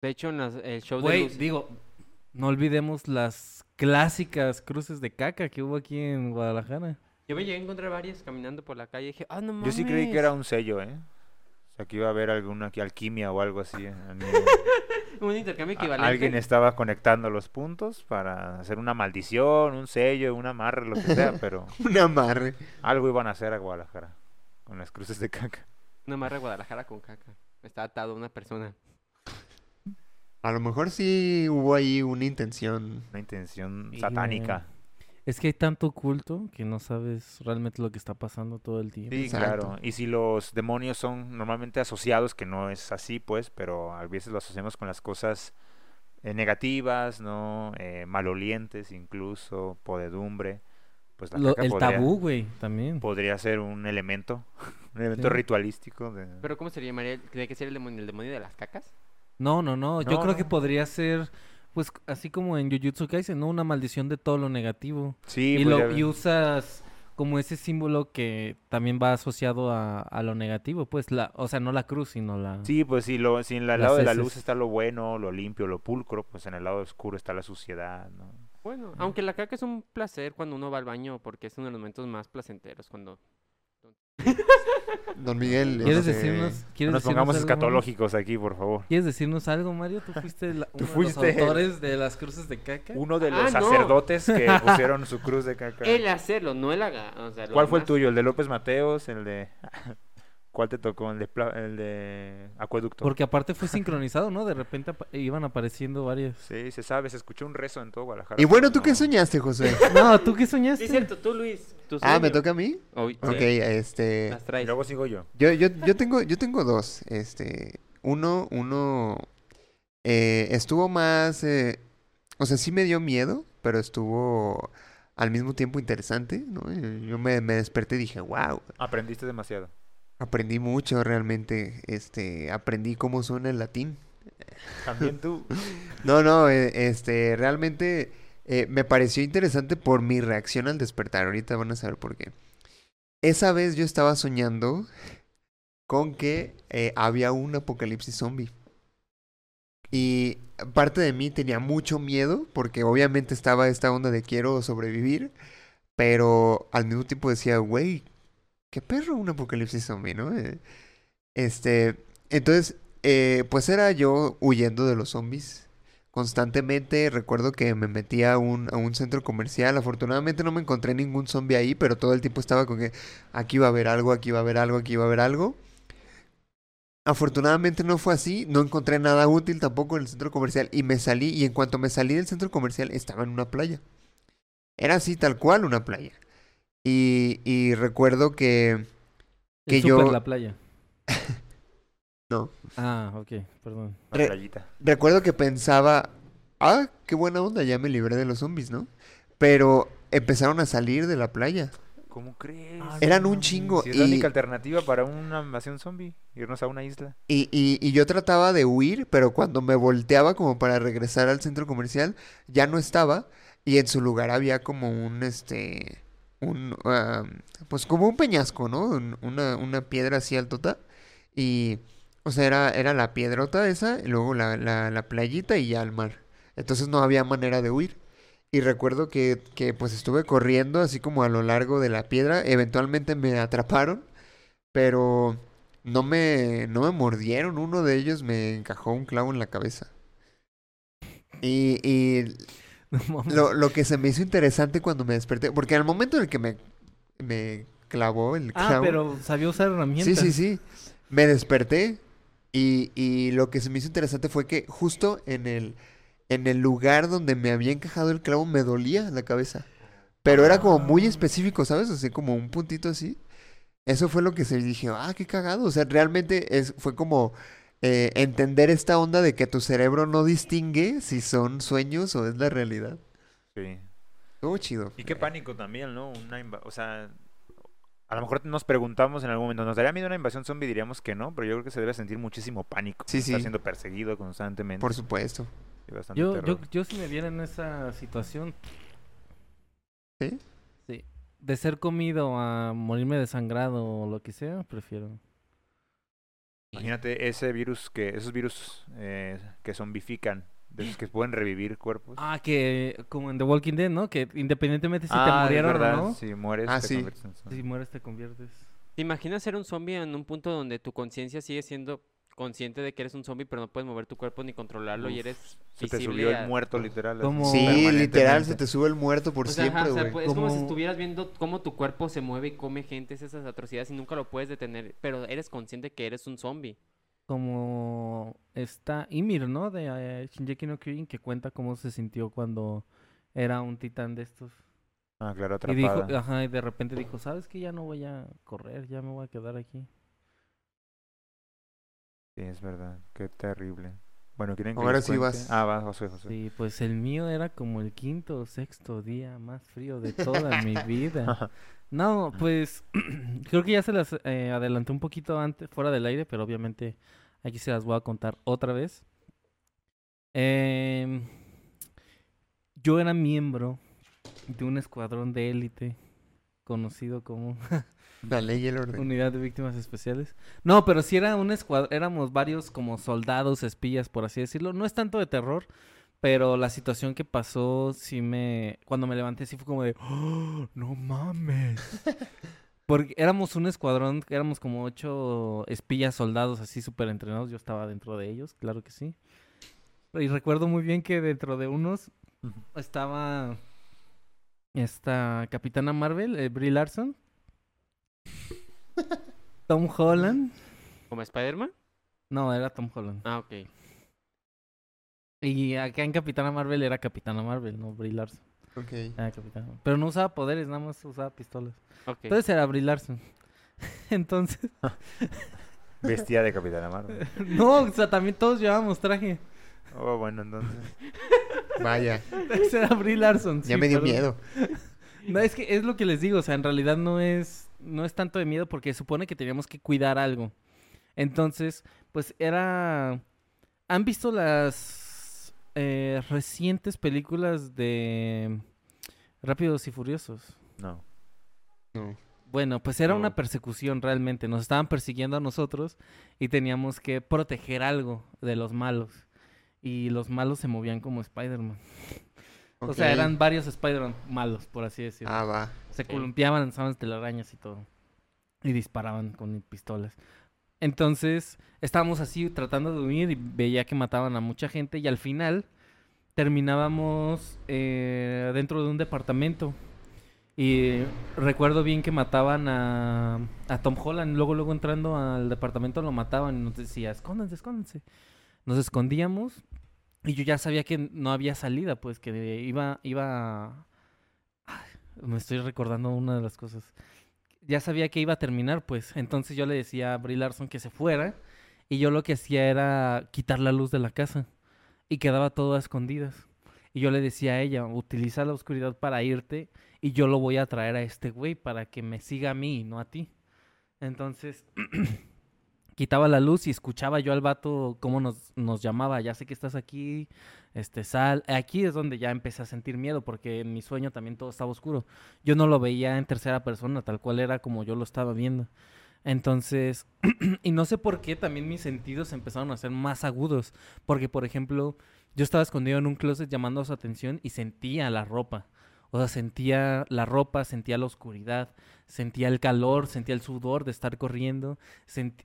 De hecho, en las- el show de Güey, Lucy- digo, no olvidemos las clásicas cruces de caca que hubo aquí en Guadalajara. Yo me llegué a encontrar varias caminando por la calle y dije, ah, no mames. Yo sí creí que era un sello, ¿eh? O sea, que iba a haber alguna aquí, alquimia o algo así. en- un intercambio a- equivalente. Alguien estaba conectando los puntos para hacer una maldición, un sello, un amarre, lo que sea, pero Un amarre. algo iban a hacer a Guadalajara con las cruces de caca. Una marra de Guadalajara con caca. Está atado a una persona. A lo mejor sí hubo ahí una intención. Una intención satánica. Es que hay tanto culto que no sabes realmente lo que está pasando todo el tiempo. Sí, Exacto. claro. Y si los demonios son normalmente asociados, que no es así, pues, pero a veces lo asociamos con las cosas eh, negativas, ¿no? Eh, malolientes incluso, podedumbre. Pues la Lo- caca el podría, tabú, güey, también. podría ser un elemento, un elemento Sí. ritualístico. De... Pero ¿cómo se llamaría? ¿Tiene que ser el demonio, el demonio de las cacas? No, no, no. Yo No, creo que podría ser pues así como en Jujutsu Kaisen, ¿no? Una maldición de todo lo negativo. Sí, y, pues, lo, y usas como ese símbolo que también va asociado a, a lo negativo, pues la, o sea, no la cruz, sino la... Sí, pues si, lo, si en el lado de la luz está lo bueno, lo limpio, lo pulcro, pues en el lado oscuro está la suciedad, ¿no? Bueno, aunque la caca es un placer cuando uno va al baño porque es uno de los momentos más placenteros cuando... Don Miguel. ¿Quieres este, decirnos, No ¿quieres nos decirnos pongamos algo, escatológicos aquí, por favor. ¿Quieres decirnos algo, Mario? Tú fuiste la- uno fuiste de los autores de las cruces de caca. Uno de Ah, los no. sacerdotes que pusieron su cruz de caca. El hacerlo, no el haga. O sea, lo ¿Cuál fue el tuyo? ¿El de López Mateos? ¿El de...? ¿Cuál te tocó? ¿El de, Pla- el de Acueducto? Porque aparte fue sincronizado, ¿no? De repente iban apareciendo varios. Sí, se sabe, se escuchó un rezo en todo Guadalajara. Y bueno, ¿tú No. qué soñaste, José? No, ¿tú qué soñaste? Sí, cierto, tú, Luis. Tu ah, ¿me toca a mí? Uy, Ok, sí, este... las traes. luego sigo yo. Yo, yo, yo tengo, yo tengo dos. Este, uno, uno eh, estuvo más, eh, o sea, sí me dio miedo, pero estuvo al mismo tiempo interesante, ¿no? Yo yo me, me desperté y dije, wow, Aprendiste demasiado. aprendí mucho realmente. Este, aprendí cómo suena el latín. También tú. No, no, eh, este, realmente eh, me pareció interesante por mi reacción al despertar. Ahorita van a saber por qué. Esa vez yo estaba soñando con que eh, había un apocalipsis zombie. Y parte de mí tenía mucho miedo porque obviamente estaba esta onda de quiero sobrevivir, pero al mismo tiempo decía, güey, qué perro un apocalipsis zombie, ¿no? Eh, Este, entonces, pues era yo huyendo de los zombies constantemente. Recuerdo que me metía a un, a un centro comercial. Afortunadamente no me encontré ningún zombie ahí, pero todo el tiempo estaba con que aquí va a haber algo, aquí va a haber algo, aquí va a haber algo. Afortunadamente no fue así, no encontré nada útil tampoco en el centro comercial y me salí y en cuanto me salí del centro comercial estaba en una playa. Era así tal cual una playa. Y, y recuerdo que... que yo- súper la playa. No. Ah, ok, perdón. Re-. Recuerdo que pensaba, ah, qué buena onda, ya me libré de los zombies, ¿no? Pero empezaron a salir de la playa. ¿Cómo crees? Ah, Eran un chingo Si es la única alternativa para una invasión zombie, irnos a una isla. y, y, y yo trataba de huir, pero cuando me volteaba como para regresar al centro comercial, ya no estaba y en su lugar había como un, este, un, ah, pues como un peñasco, ¿no? Un- Una, una piedra así altota y, o sea, era, era la piedrota esa, y luego la, la, la playita y ya el mar. Entonces no había manera de huir. Y recuerdo que, que pues estuve corriendo así como a lo largo de la piedra. Eventualmente me atraparon, pero no me, no me mordieron. Uno de ellos me encajó un clavo en la cabeza. Y, y No lo, lo que se me hizo interesante cuando me desperté, porque al momento en el que me, me clavó el Ah, clavo... pero sabía usar Sí, herramientas. sí, sí. Me desperté y, y lo que se me hizo interesante fue que justo en el, en el lugar donde me había encajado el clavo me dolía la cabeza. Pero era como muy específico, ¿sabes? Así como un puntito así. Eso fue lo que se dije, ah, qué cagado. O sea, realmente es, fue como eh, entender esta onda de que tu cerebro no distingue si son sueños o es la realidad. Sí. Estuvo chido. Y qué pánico también, ¿no? Una o sea, a lo mejor nos preguntamos en algún momento, ¿nos daría miedo una invasión zombie? Diríamos que no, pero yo creo que se debe sentir muchísimo pánico. Sí, Estar sí. siendo perseguido constantemente. Por supuesto. y bastante Yo, yo, yo si me viera en esa situación. ¿Sí? Sí. De ser comido a morirme desangrado o lo que sea, prefiero. Imagínate ese virus que, esos virus eh, que zombifican, de esos que pueden revivir cuerpos. Ah, que como en The Walking Dead, ¿no? Que independientemente si Ah, te es murieron verdad, o no, Si mueres, Ah, te sí. conviertes en zombie. si mueres te conviertes. ¿Te imaginas ser un zombie en un punto donde tu conciencia sigue siendo consciente de que eres un zombie, pero no puedes mover tu cuerpo ni controlarlo y eres Se te subió a- el muerto, literal. Como- Sí, literal, se te sube el muerto por O sea, ajá, siempre, o sea, güey. pues, es como si Como- estuvieras viendo cómo tu cuerpo se mueve y come gente, es esas atrocidades y nunca lo puedes detener, pero eres consciente que eres un zombie. Como está Ymir, ¿no? De eh, Shingeki no Kyojin, que cuenta cómo se sintió cuando era un titán de estos. Ah, claro, Y dijo, atrapada. ajá, y de repente dijo, ¿sabes que Ya no voy a correr, ya me voy a quedar aquí. Sí, es verdad. Qué terrible. Bueno, ¿quieren que Ahora sí cuente? vas. Ah, vas, José, José. Sí, pues el mío era como el quinto o sexto día más frío de toda mi vida. No, pues creo que ya se las eh, adelanté un poquito antes, fuera del aire, pero obviamente aquí se las voy a contar otra vez. Em, yo era miembro de un escuadrón de élite conocido como La ley y el orden. Unidad de Víctimas Especiales. No, pero sí era un escuadrón, éramos varios como soldados, espías, por así decirlo. No es tanto de terror, pero la situación que pasó sí me... Cuando me levanté sí fue como de... "Oh, no mames. Porque éramos un escuadrón, éramos como ocho espías, soldados así súper entrenados. Yo estaba dentro de ellos, claro que sí. Y recuerdo muy bien que dentro de unos estaba esta Capitana Marvel, eh, Brie Larson. Tom Holland. ¿Como Spider-Man? No, era Tom Holland. Ah, ok. Y acá en Capitana Marvel era Capitana Marvel, no Brie Larson. Ok. Era Capitana. Pero no usaba poderes, nada más usaba pistolas. Ok. Entonces era Brie Larson. Entonces, Vestía de Capitana Marvel. no, o sea, también todos llevábamos traje. Oh, bueno, entonces. Vaya, Entonces era Brie Larson. ya me dio perdón. miedo. No, es que es lo que les digo, o sea, en realidad no es, no es tanto de miedo porque supone que teníamos que cuidar algo. Entonces, pues era... ¿Han visto las eh, recientes películas de Rápidos y Furiosos? No. No. Bueno, pues era No. una persecución realmente. Nos estaban persiguiendo a nosotros y teníamos que proteger algo de los malos. Y los malos se movían como Spider-Man. O sea, eran varios Spider-Man malos, por así decirlo. Ah, va. Se columpiaban, lanzaban telarañas y todo. Y disparaban con pistolas. Entonces, estábamos así tratando de huir y veía que mataban a mucha gente. Y al final, terminábamos eh, dentro de un departamento. Y recuerdo bien que mataban a, Tom Holland. Luego, luego entrando al departamento lo mataban y nos decía, escóndanse, escóndanse. Nos escondíamos y yo ya sabía que no había salida, pues que iba, iba... Me estoy recordando una de las cosas. Ya sabía que iba a terminar, pues. Entonces yo le decía a Brie Larson que se fuera y yo lo que hacía era quitar la luz de la casa y quedaba todo a escondidas. Y yo le decía a ella, utiliza la oscuridad para irte y yo lo voy a traer a este güey para que me siga a mí y no a ti. Entonces, quitaba la luz y escuchaba yo al vato cómo nos, nos llamaba, ya sé que estás aquí, este, sal. Aquí es donde ya empecé a sentir miedo porque en mi sueño también todo estaba oscuro. Yo no lo veía en tercera persona, tal cual era como yo lo estaba viendo. Entonces, y no sé por qué también mis sentidos empezaron a ser más agudos. Porque, por ejemplo, yo estaba escondido en un closet llamando su atención y sentía la ropa. O sea, sentía la ropa, sentía la oscuridad, sentía el calor, sentía el sudor de estar corriendo,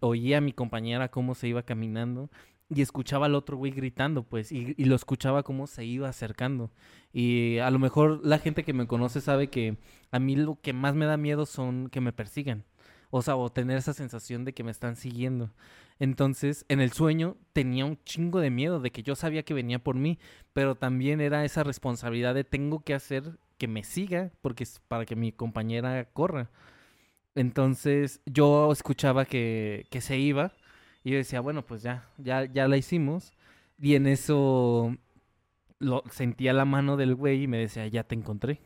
oía a mi compañera cómo se iba caminando y escuchaba al otro güey gritando, pues, y, y lo escuchaba cómo se iba acercando. Y a lo mejor la gente que me conoce sabe que a mí lo que más me da miedo son que me persigan. O sea, o tener esa sensación de que me están siguiendo. Entonces, en el sueño tenía un chingo de miedo de que yo sabía que venía por mí, pero también era esa responsabilidad de tengo que hacer que me siga porque es para que mi compañera corra. Entonces, yo escuchaba que, que se iba y yo decía, bueno, pues ya, ya, ya la hicimos. Y en eso lo, sentía la mano del güey y me decía, ya te encontré.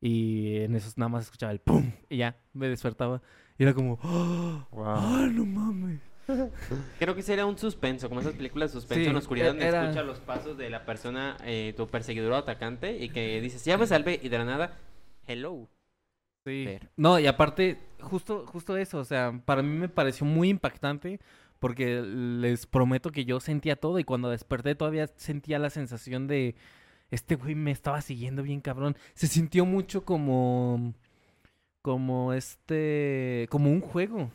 Y en eso nada más escuchaba el pum y ya me despertaba. Y era como, ¡ah! Wow. ¡Ah, no mames! Creo que sería un suspenso, como esas películas de suspenso Sí, en la oscuridad donde escuchas los pasos de la persona, eh, tu perseguidor o atacante, y que dices, ya me salvé, y de la nada, hello. Sí. No, y aparte, justo, justo eso, o sea, para mí me pareció muy impactante porque les prometo que yo sentía todo y cuando desperté todavía sentía la sensación de este güey me estaba siguiendo bien cabrón. Se sintió mucho como como este como un juego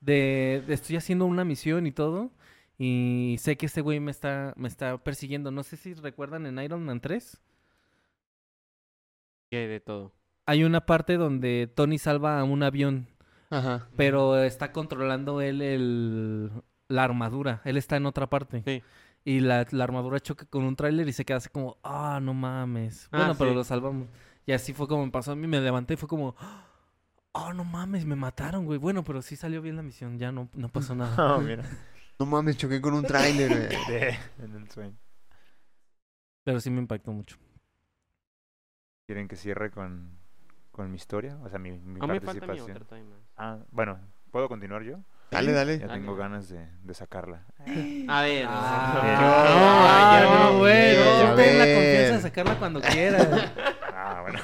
de, de estoy haciendo una misión y todo y sé que este güey me está me está persiguiendo. No sé si recuerdan en Iron Man 3 Que de todo. hay una parte donde Tony salva a un avión Ajá. Pero está controlando él el, la armadura. Él está en otra parte. Sí. Y la, la armadura choca con un tráiler y se queda así como, ah, no mames. Ah, Bueno, pero sí. lo salvamos. Y así fue como me pasó a mí. Me levanté y fue como, oh, no mames, me mataron, güey. Bueno, pero sí salió bien la misión. Ya no, no pasó nada. Oh, mira. No mames, choqué con un tráiler. en el sueño. Pero sí me impactó mucho. ¿Quieren que cierre con, con mi historia? O sea, mi, mi A mí me falta mi participación. Ah, bueno, ¿puedo continuar yo? Dale, dale. Ya tengo ganas de, de sacarla. A ver. Ah, ya no, ves, güey. ya Tú ten la confianza de sacarla cuando quieras. Ah, bueno.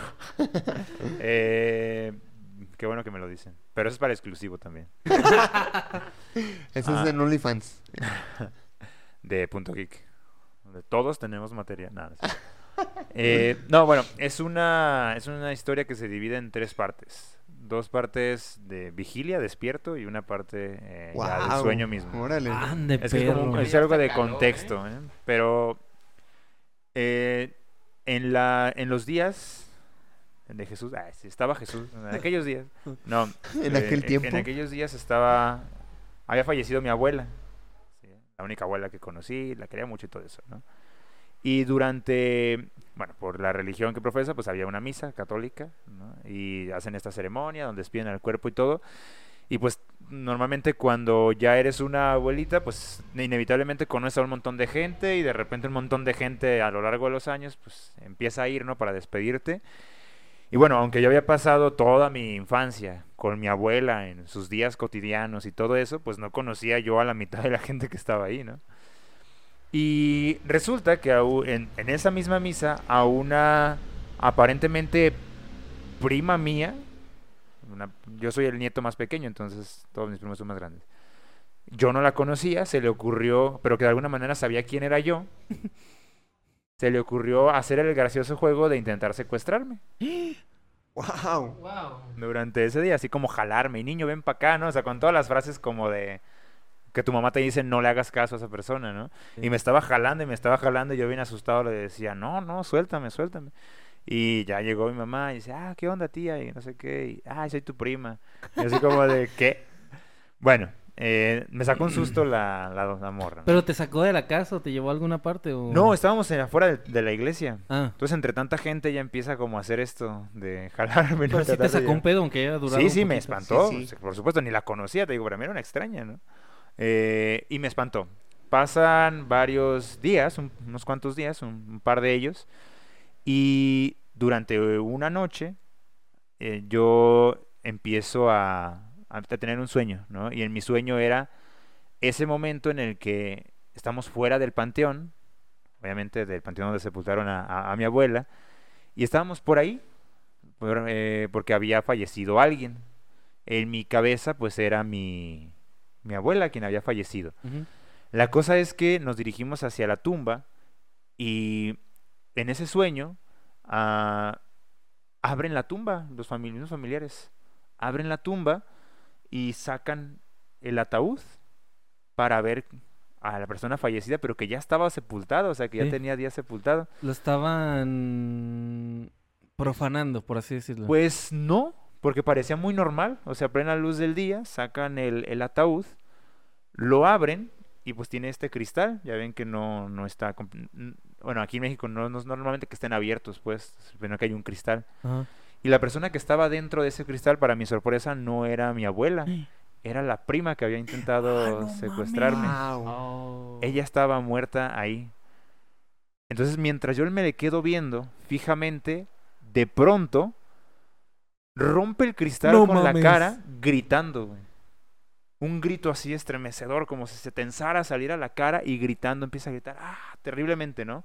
Eh, qué bueno que me lo dicen. Pero eso es para exclusivo también. Eso Ah. es en OnlyFans. De Punto Geek. Donde todos tenemos materia. Nada, no. Eh, no, bueno, es una, es una historia que se divide en tres partes. Dos partes de vigilia, despierto, y una parte eh, ya del sueño mismo. Órale. Ande, Es que es, como- perro. es algo de calor, contexto, ¿eh? Pero eh, en, la, en los días de Jesús, ah, sí, estaba Jesús, en aquellos días, no, En eh, aquel tiempo. En aquellos días estaba, había fallecido mi abuela, sí, la única abuela que conocí, la quería mucho y todo eso, ¿no? Y durante, bueno, por la religión que profesa, pues había una misa católica, ¿no? Y hacen esta ceremonia donde despiden al cuerpo y todo. Y pues normalmente cuando ya eres una abuelita, pues inevitablemente conoces a un montón de gente y de repente un montón de gente a lo largo de los años, pues empieza a ir, ¿no? Para despedirte. Y bueno, aunque yo había pasado toda mi infancia con mi abuela en sus días cotidianos y todo eso, pues no conocía yo a la mitad de la gente que estaba ahí, ¿no? Y resulta que en, en esa misma misa a una aparentemente prima mía, una- yo soy el nieto más pequeño, entonces todos mis primos son más grandes. Yo no la conocía, se le ocurrió, pero que de alguna manera sabía quién era yo. Se le ocurrió hacer el gracioso juego de intentar secuestrarme Wow. Wow. durante ese día, así como jalarme, y niño, ven para acá, ¿no? O sea, con todas las frases como de que tu mamá te dice no le hagas caso a esa persona, ¿no? Y me estaba jalando y me estaba jalando y yo bien asustado le decía, no, no, suéltame, suéltame. Y ya llegó mi mamá y dice, ah, ¿qué onda, tía? Y no sé qué, y, ah, soy tu prima. Y así como de, ¿qué? Bueno, eh, me sacó un susto la, la, la morra. ¿Pero te sacó de la casa o te llevó a alguna parte? O... No, estábamos en- afuera de, de la iglesia. Ah, Entonces, entre tanta gente ya empieza como a hacer esto de jalarme. ¿no? pero sí te sacó un llevar. pedo, aunque haya durado Sí, un sí, me espantó. Sí, sí. Por supuesto, ni la conocía, te digo, para mí era una extraña, ¿no? Eh, y me espantó. Pasan varios días, un- unos cuantos días, un, un par de ellos, y durante una noche eh, yo empiezo a, a tener un sueño, ¿no? Y en mi sueño era ese momento en el que estamos fuera del panteón, obviamente del panteón donde sepultaron a, a- a mi abuela, y estábamos por ahí, por- eh, porque había fallecido alguien. En mi cabeza, pues era mi, mi abuela quien había fallecido. La cosa es que nos dirigimos hacia la tumba y en ese sueño ah, abren la tumba, los famili- familiares. Abren la tumba y sacan el ataúd para ver a la persona fallecida, pero que ya estaba sepultado, o sea, que ya Sí. tenía días sepultado. Lo estaban profanando, por así decirlo. Pues no, porque parecía muy normal. O sea, plena luz del día, sacan el, el ataúd, lo abren y pues tiene este cristal. Ya ven que no, no está... Bueno, aquí en México no, no es normalmente que estén abiertos, pues, pero que hay un cristal. Ajá. Y la persona que estaba dentro de ese cristal, para mi sorpresa, no era mi abuela. Era la prima que había intentado Ah, no secuestrarme. Wow. Oh. Ella estaba muerta ahí. Entonces, mientras yo me le quedo viendo fijamente, de pronto rompe el cristal No con mames. la cara gritando, güey. Un grito así estremecedor, como si se tensara, salir a la cara y gritando, empieza a gritar, ah, terriblemente, ¿no?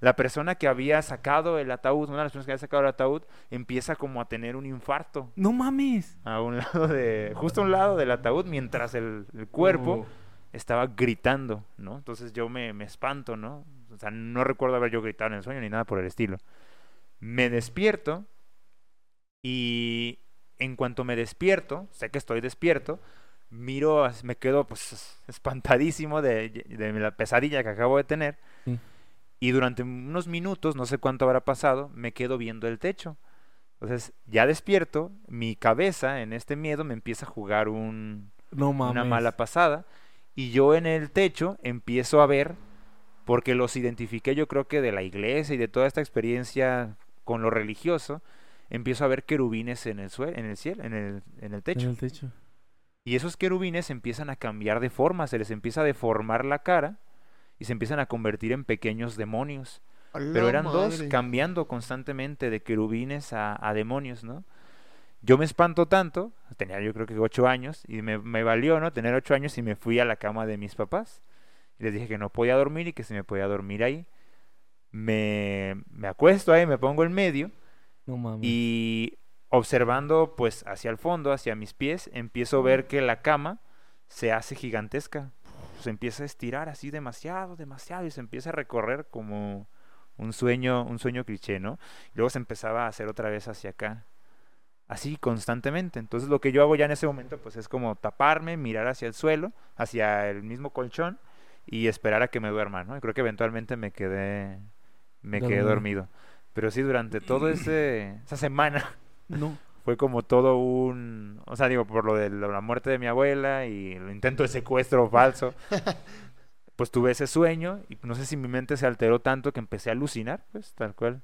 La persona que había sacado el ataúd, una de las personas que había sacado el ataúd, empieza como a tener un infarto No mames. a un lado de, justo a un lado del ataúd, mientras el, el cuerpo Uh. estaba gritando, ¿no? Entonces yo me, me espanto, ¿no? O sea, no recuerdo haber yo gritado en el sueño ni nada por el estilo. Me despierto y en cuanto me despierto, sé que estoy despierto, miro, me quedo pues espantadísimo de, de la pesadilla que acabo de tener Sí. Y durante unos minutos, no sé cuánto habrá pasado, me quedo viendo el techo. Entonces, ya despierto, mi cabeza en este miedo me empieza a jugar un, No una mala pasada. Y yo en el techo empiezo a ver, porque los identifiqué yo creo que de la iglesia y de toda esta experiencia con lo religioso, empiezo a ver querubines en el suelo, en el cielo, en el, en el En techo. el techo. Y esos querubines empiezan a cambiar de forma, se les empieza a deformar la cara y se empiezan a convertir en pequeños demonios. Pero eran dos cambiando constantemente de querubines a, a demonios, ¿no? Yo me espanto tanto, tenía yo creo que ocho años, y me, me valió, ¿no? Tener ocho años y me fui a la cama de mis papás. Y les dije que no podía dormir y que se me podía dormir ahí. Me, me acuesto ahí, me pongo en medio No mames. y observando pues hacia el fondo, hacia mis pies, empiezo a ver que la cama se hace gigantesca. Se empieza a estirar así demasiado, demasiado y se empieza a recorrer como un sueño, un sueño cliché, ¿no? Y luego se empezaba a hacer otra vez hacia acá. Así constantemente. Entonces lo que yo hago ya en ese momento pues es como taparme, mirar hacia el suelo, hacia el mismo colchón y esperar a que me duerma, ¿no? Y creo que eventualmente me quedé me quedé Dormido. dormido. Pero sí, durante todo ese esa semana No. Fue como todo un, o sea, digo, por lo de la muerte de mi abuela y el intento de secuestro falso, pues tuve ese sueño y no sé si mi mente se alteró tanto que empecé a alucinar, pues tal cual.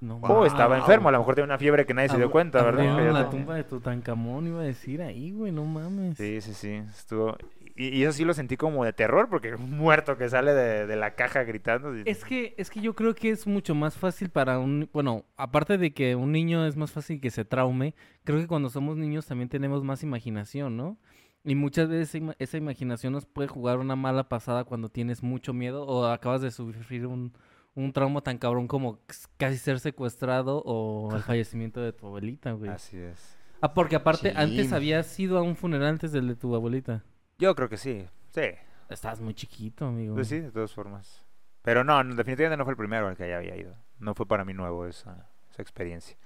No O estaba enfermo, a lo mejor tenía una fiebre que nadie se dio cuenta, ¿verdad? ya la tumba de Tutankamón, iba a decir ahí, güey, no mames. Sí, sí, sí, estuvo... Y, y eso sí lo sentí como de terror, porque un muerto que sale de, de la caja gritando. y- Es que, es que yo creo que es mucho más fácil para un, bueno, aparte de que un niño es más fácil que se traume, creo que cuando somos niños también tenemos más imaginación, ¿no? Y muchas veces esa ima- esa imaginación nos puede jugar una mala pasada cuando tienes mucho miedo o acabas de sufrir un, un trauma tan cabrón como casi ser secuestrado o el fallecimiento de tu abuelita, güey. Así es. Ah, porque aparte, antes habías ido a un funeral antes del de tu abuelita. Yo creo que sí, sí, Estabas muy chiquito, amigo. pues sí, de todas formas. Pero no, definitivamente no fue el primero al que ya había ido. No fue para mí nuevo esa, esa experiencia.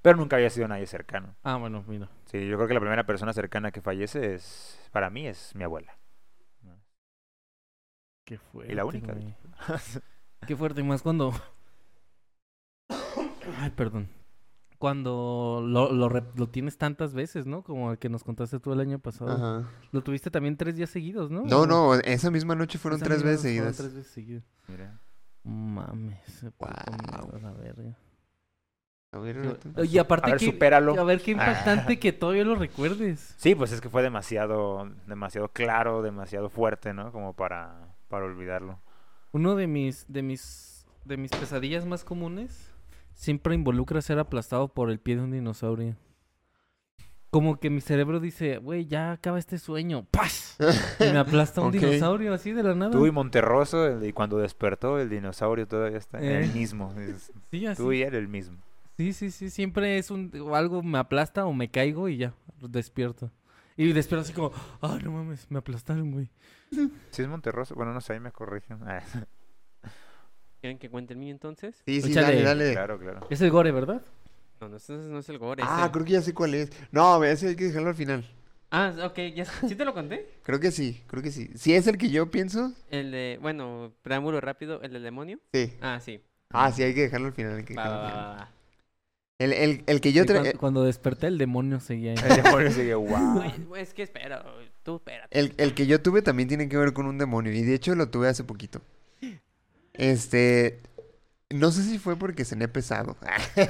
Pero nunca había sido nadie cercano. Ah, bueno, mira. Sí, yo creo que la primera persona cercana que fallece es, para mí, es mi abuela. Qué fuerte. Y la única. Qué fuerte, y más cuando. Ay, perdón. Cuando lo, lo, lo tienes tantas veces, ¿no? Como el que nos contaste tú el año pasado. Ajá. Lo tuviste también tres días seguidos, ¿no? No, ¿O no, esa misma noche fueron esa tres veces fueron seguidas. tres veces seguidas. Mira. Mames. la verga. A ver. Oye, aparte A ver, que... supéralo. A ver, qué Ah. impactante que todavía lo recuerdes. Sí, pues es que fue demasiado, demasiado claro, demasiado fuerte, ¿no? Como para, para olvidarlo. Uno de mis, de mis, de mis pesadillas más comunes siempre involucra ser aplastado por el pie de un dinosaurio. Como que mi cerebro dice, güey, ya acaba este sueño. ¡Paz! Y me aplasta un dinosaurio así de la nada. Tú y Monterroso, el- y cuando despertó, el dinosaurio todavía está Eh. el mismo. es- Sí, así. tú y él el mismo. Sí, sí, sí. Siempre es un o algo me aplasta o me caigo y ya, despierto. Y despierto así como, ah, no mames, me aplastaron, güey. Si es Monterroso, bueno, no sé, ahí me corrigen. ¿Quieren que cuente el mío entonces? Sí, sí, Échale. dale, dale. claro, claro. Es el gore, ¿verdad? No, no, ese no es el gore. Ah, ese. creo que ya sé cuál es. No, ese hay que dejarlo al final. Ah, ok, ya, ¿sí te lo conté? Creo que sí, creo que sí. Si es el que yo pienso, El de, bueno, preámbulo rápido, el del demonio. sí. Ah, sí. Ah, sí, hay que dejarlo al final. hay que Va, dejarlo va, al va, final. va, va. El, el, el que yo tra- cuando, cuando desperté el demonio seguía ahí. El demonio sigue, wow. Es que espera, tú espérate. El, el que yo tuve también tiene que ver con un demonio. Y de hecho lo tuve hace poquito. Este. No sé si fue porque cené pesado.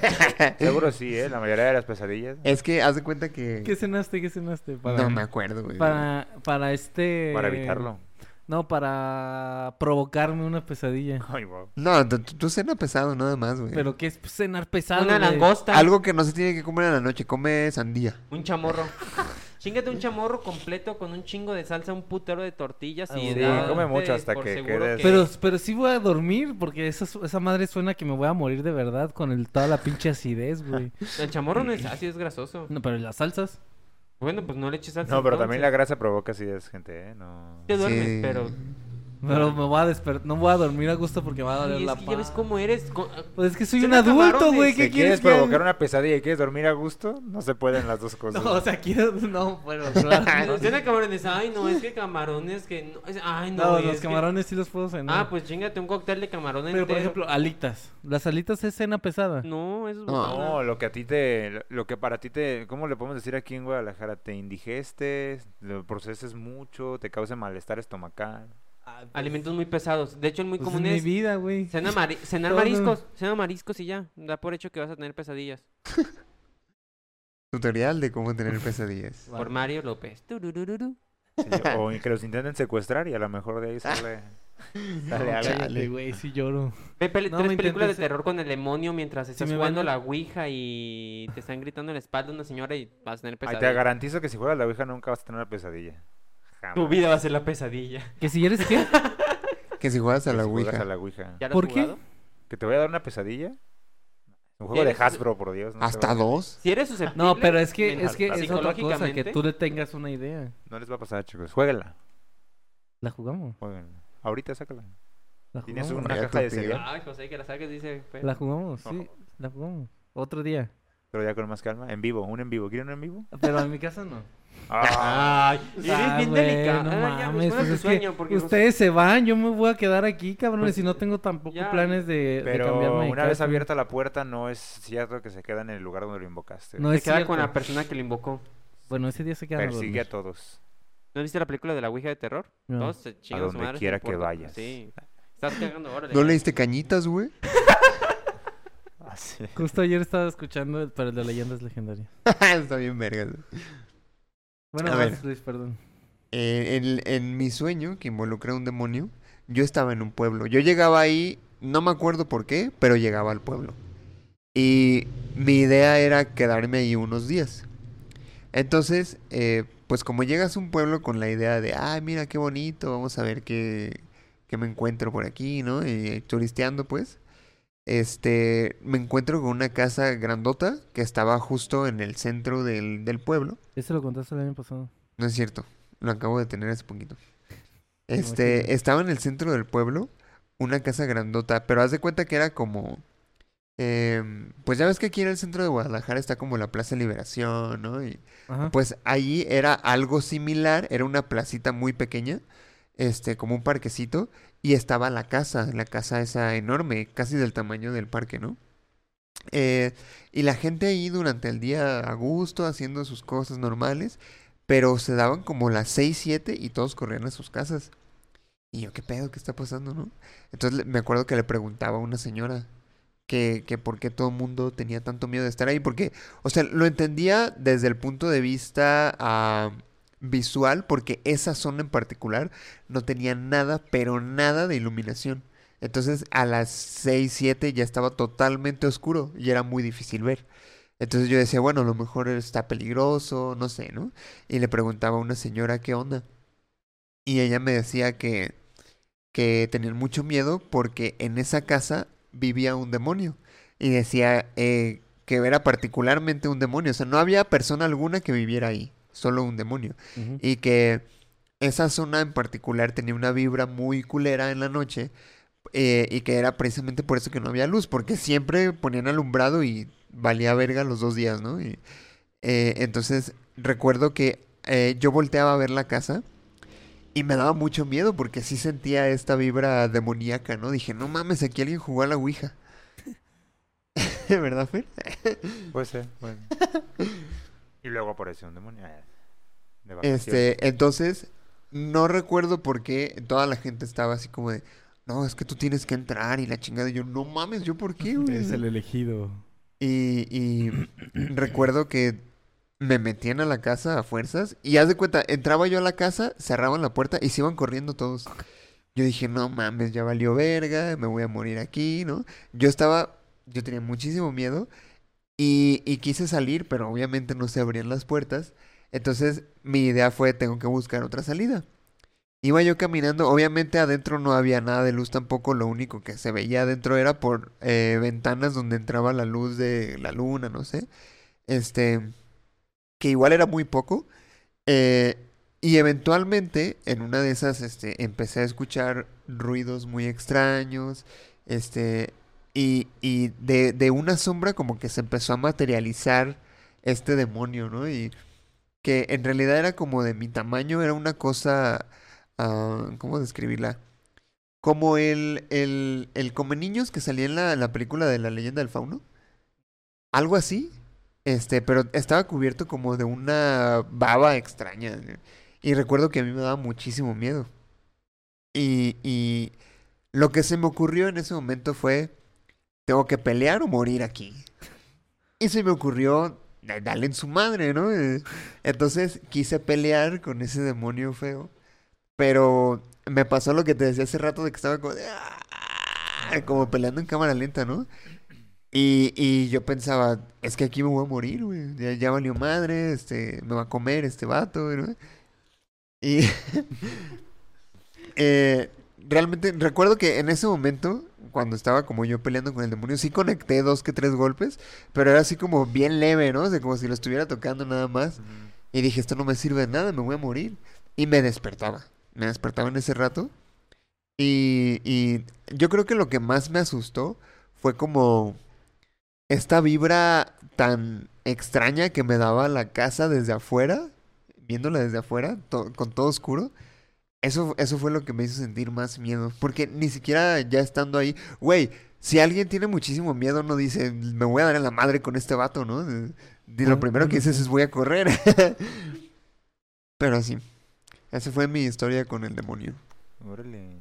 Seguro sí, ¿eh? La mayoría de las pesadillas. es que haz de cuenta que. ¿Qué cenaste? ¿Qué cenaste? Para, No me acuerdo, güey. para, para este... Para evitarlo. No, para provocarme una pesadilla. Ay, wow. No, tú, tú cena pesado, nada más, güey. Pero ¿qué es cenar pesado? Una güey? langosta. Algo que no se tiene que comer en la noche. Come sandía. Un chamorro. Chingate un chamorro completo con un chingo de salsa, un putero de tortillas y Sí, come mucho hasta que quedes- que- Pero, pero sí voy a dormir porque esa, esa madre suena que me voy a morir de verdad con el, toda la pinche acidez, güey. El chamorro no es ácido, es grasoso. No, pero las salsas. Bueno, pues no le eches salsa. No, pero también la grasa provoca acidez, gente, ¿eh? No. Te duermes, Sí. pero... Pero me voy a despertar, no voy a dormir a gusto porque me va a doler Ay, la es que ya ves cómo eres. co- Pues es que soy un adulto, güey. Si ¿Qué quieres quieres que haga? provocar una pesadilla y quieres dormir a gusto, no se pueden las dos cosas. No, o sea, quiero... No, pero claro. Cena camarones. Ay, no, es que camarones que... No, es- Ay, no, No, es los que- camarones sí los puedo cenar. Ah, pues chingate un cóctel de camarón Pero, por entero. ejemplo, alitas. Las alitas es cena pesada. No, eso es No. botana. No, lo que a ti te, lo que para ti te, ¿cómo le podemos decir aquí en Guadalajara? Te indigestes, lo proceses mucho, te cause malestar estomacal. Alimentos muy pesados. De hecho, el muy Pues común es mi es... vida, güey. Cena mari- cenar mariscos, cena mariscos y ya. Da por hecho que vas a tener pesadillas. Tutorial de cómo tener pesadillas. Por Mario López. Sí, o que los intenten secuestrar y a lo mejor de ahí sale. Dale, No, Chale. güey, sí lloro. Ve peli- No, tres películas de terror con el demonio mientras estás jugando la ouija y te están gritando en la espalda una señora y vas a tener Ay, te pesadilla. garantizo que si juegas la Ouija nunca vas a tener una pesadilla. Jamás. Tu vida va a ser la pesadilla. ¿Que si eres qué? Que si juegas a la si juegas Ouija. a la Ouija. ¿Ya lo ¿Por qué? ¿Que te voy a dar una pesadilla? Un juego de ¿Eres- Hasbro, por Dios. no ¿Hasta dos? Si eres susceptible... No, pero es que, es que es otra cosa, que tú le tengas una idea. No les va a pasar, chicos. Jueguenla. La jugamos. Jueguenla. Ahorita sácala. La Tienes jugamos. una caja de cereal. Ay, José, que la saques, dice... La jugamos, sí. No. La jugamos. Otro día. Pero ya con más calma. En vivo, un en vivo. ¿Quieren un en vivo? Pero en mi casa no. Ah, Ay, eres Ah, bien güey, delicado. No Ah, ya, mames, pues, pues tu es que sueño, porque José- ustedes se van, yo me voy a quedar aquí, cabrones, Pues, y no tengo tampoco ya. planes de, de pero cambiarme una vez abierta la puerta, no es cierto que se queda en el lugar donde lo invocaste. No Se es queda cierto. con la persona que lo invocó. Bueno, ese día se quedan a Persigue a dormir. todos. ¿No viste la película de la Ouija de terror? No. Todos se chingan A donde madre, quiera no que vayas. Sí. Estás cagando, órale. ¿No leíste cañitas, güey? Ah, sí. Justo ayer estaba escuchando, el- pero el de leyendas legendarias. Está bien verga. Bueno, A vas, ver. Luis, perdón. Eh, en, en mi sueño, que involucra a un demonio, yo estaba en un pueblo. Yo llegaba ahí, no me acuerdo por qué, pero llegaba al pueblo. Y mi idea era quedarme ahí unos días. Entonces, eh, pues como llegas a un pueblo con la idea de, ay, mira qué bonito, vamos a ver qué, qué me encuentro por aquí, ¿no? Y turisteando, pues. Este, me encuentro con una casa grandota que estaba justo en el centro del, del pueblo. Ese lo contaste el año pasado. No es cierto, lo acabo de tener hace poquito. Este, estaba en el centro del pueblo, una casa grandota, pero haz de cuenta que era como, em, pues ya ves que aquí en el centro de Guadalajara está como la Plaza Liberación, ¿no? Y Ajá. pues allí era algo similar, era una placita muy pequeña, este, como un parquecito, y estaba la casa, la casa esa enorme, casi del tamaño del parque, ¿no? Eh, y la gente ahí durante el día a gusto, haciendo sus cosas normales, pero se daban como las 6, 7 y todos corrían a sus casas. Y yo, ¿qué pedo? ¿Qué está pasando, no? Entonces me acuerdo que le preguntaba a una señora que, que por qué todo el mundo tenía tanto miedo de estar ahí, porque, o sea, lo entendía desde el punto de vista ah, visual, porque esa zona en particular no tenía nada, pero nada de iluminación. Entonces a las 6, 7 ya estaba totalmente oscuro y era muy difícil ver. Entonces yo decía, bueno, a lo mejor está peligroso, no sé, ¿no? Y le preguntaba a una señora qué onda. Y ella me decía que, que tenían mucho miedo porque en esa casa vivía un demonio. Y decía eh, que era particularmente un demonio. O sea, no había persona alguna que viviera ahí, solo un demonio. Y que esa zona en particular tenía una vibra muy culera en la noche. eh, y que era precisamente por eso que no había luz, porque siempre ponían alumbrado y valía verga los dos días, ¿no? Y, eh, entonces recuerdo que eh, yo volteaba a ver la casa y me daba mucho miedo porque sí sentía esta vibra demoníaca, ¿no? Dije, no mames, aquí alguien jugó a la Ouija. ¿Verdad, Fer? Puede ser, bueno. y luego apareció un demonio. eh, de vacaciones. Este, entonces, no recuerdo por qué toda la gente estaba así como de, no, es que tú tienes que entrar y la chingada. Y yo, no mames, ¿yo por qué, güey? Es el elegido. Y, y recuerdo que me metían a la casa a fuerzas y haz de cuenta, entraba yo a la casa, cerraban la puerta y se iban corriendo todos. Yo dije, no mames, ya valió verga, me voy a morir aquí, ¿no? Yo estaba, yo tenía muchísimo miedo y, quise salir, pero obviamente no se abrían las puertas. Entonces mi idea fue, tengo que buscar otra salida. Iba yo caminando, obviamente adentro no había nada de luz tampoco, lo único que se veía adentro era por eh, ventanas donde entraba la luz de la luna, no sé. Este, que igual era muy poco. Eh, y eventualmente, en una de esas, este, empecé a escuchar ruidos muy extraños, este, y, y de, de una sombra como que se empezó a materializar este demonio, ¿no? Y que en realidad era como de mi tamaño, era una cosa, ah, ¿cómo describirla? Como el, el, el come niños que salía en la, la película de la leyenda del fauno. Algo así. Este, pero estaba cubierto como de una baba extraña. Y recuerdo que a mí me daba muchísimo miedo. Y, y lo que se me ocurrió en ese momento fue, tengo que pelear o morir aquí. Y se me ocurrió "Da- darle en su madre, ¿no? Eh, Entonces quise pelear con ese demonio feo. Pero me pasó lo que te decía hace rato de que estaba como, "Ah", peleando en cámara lenta, ¿no? Y, y yo pensaba, es que aquí me voy a morir, güey. Ya, valió madre, este, me va a comer este vato, ¿no? Y eh, realmente recuerdo que en ese momento, cuando estaba como yo peleando con el demonio, sí conecté dos que tres golpes, pero era así como bien leve, ¿no? O sea, como si lo estuviera tocando nada más. Y dije, esto no me sirve de nada, me voy a morir. Y me despertaba. Me despertaba en ese rato. Y, y yo creo que lo que más me asustó fue como esta vibra tan extraña que me daba la casa desde afuera, viéndola desde afuera, to- con todo oscuro. Eso, eso fue lo que me hizo sentir más miedo. Porque ni siquiera ya estando ahí, güey, si alguien tiene muchísimo miedo, no dice, me voy a dar en la madre con este vato, ¿no? Y lo primero que dices es voy a correr. Pero sí, esa fue mi historia con el demonio. Órale.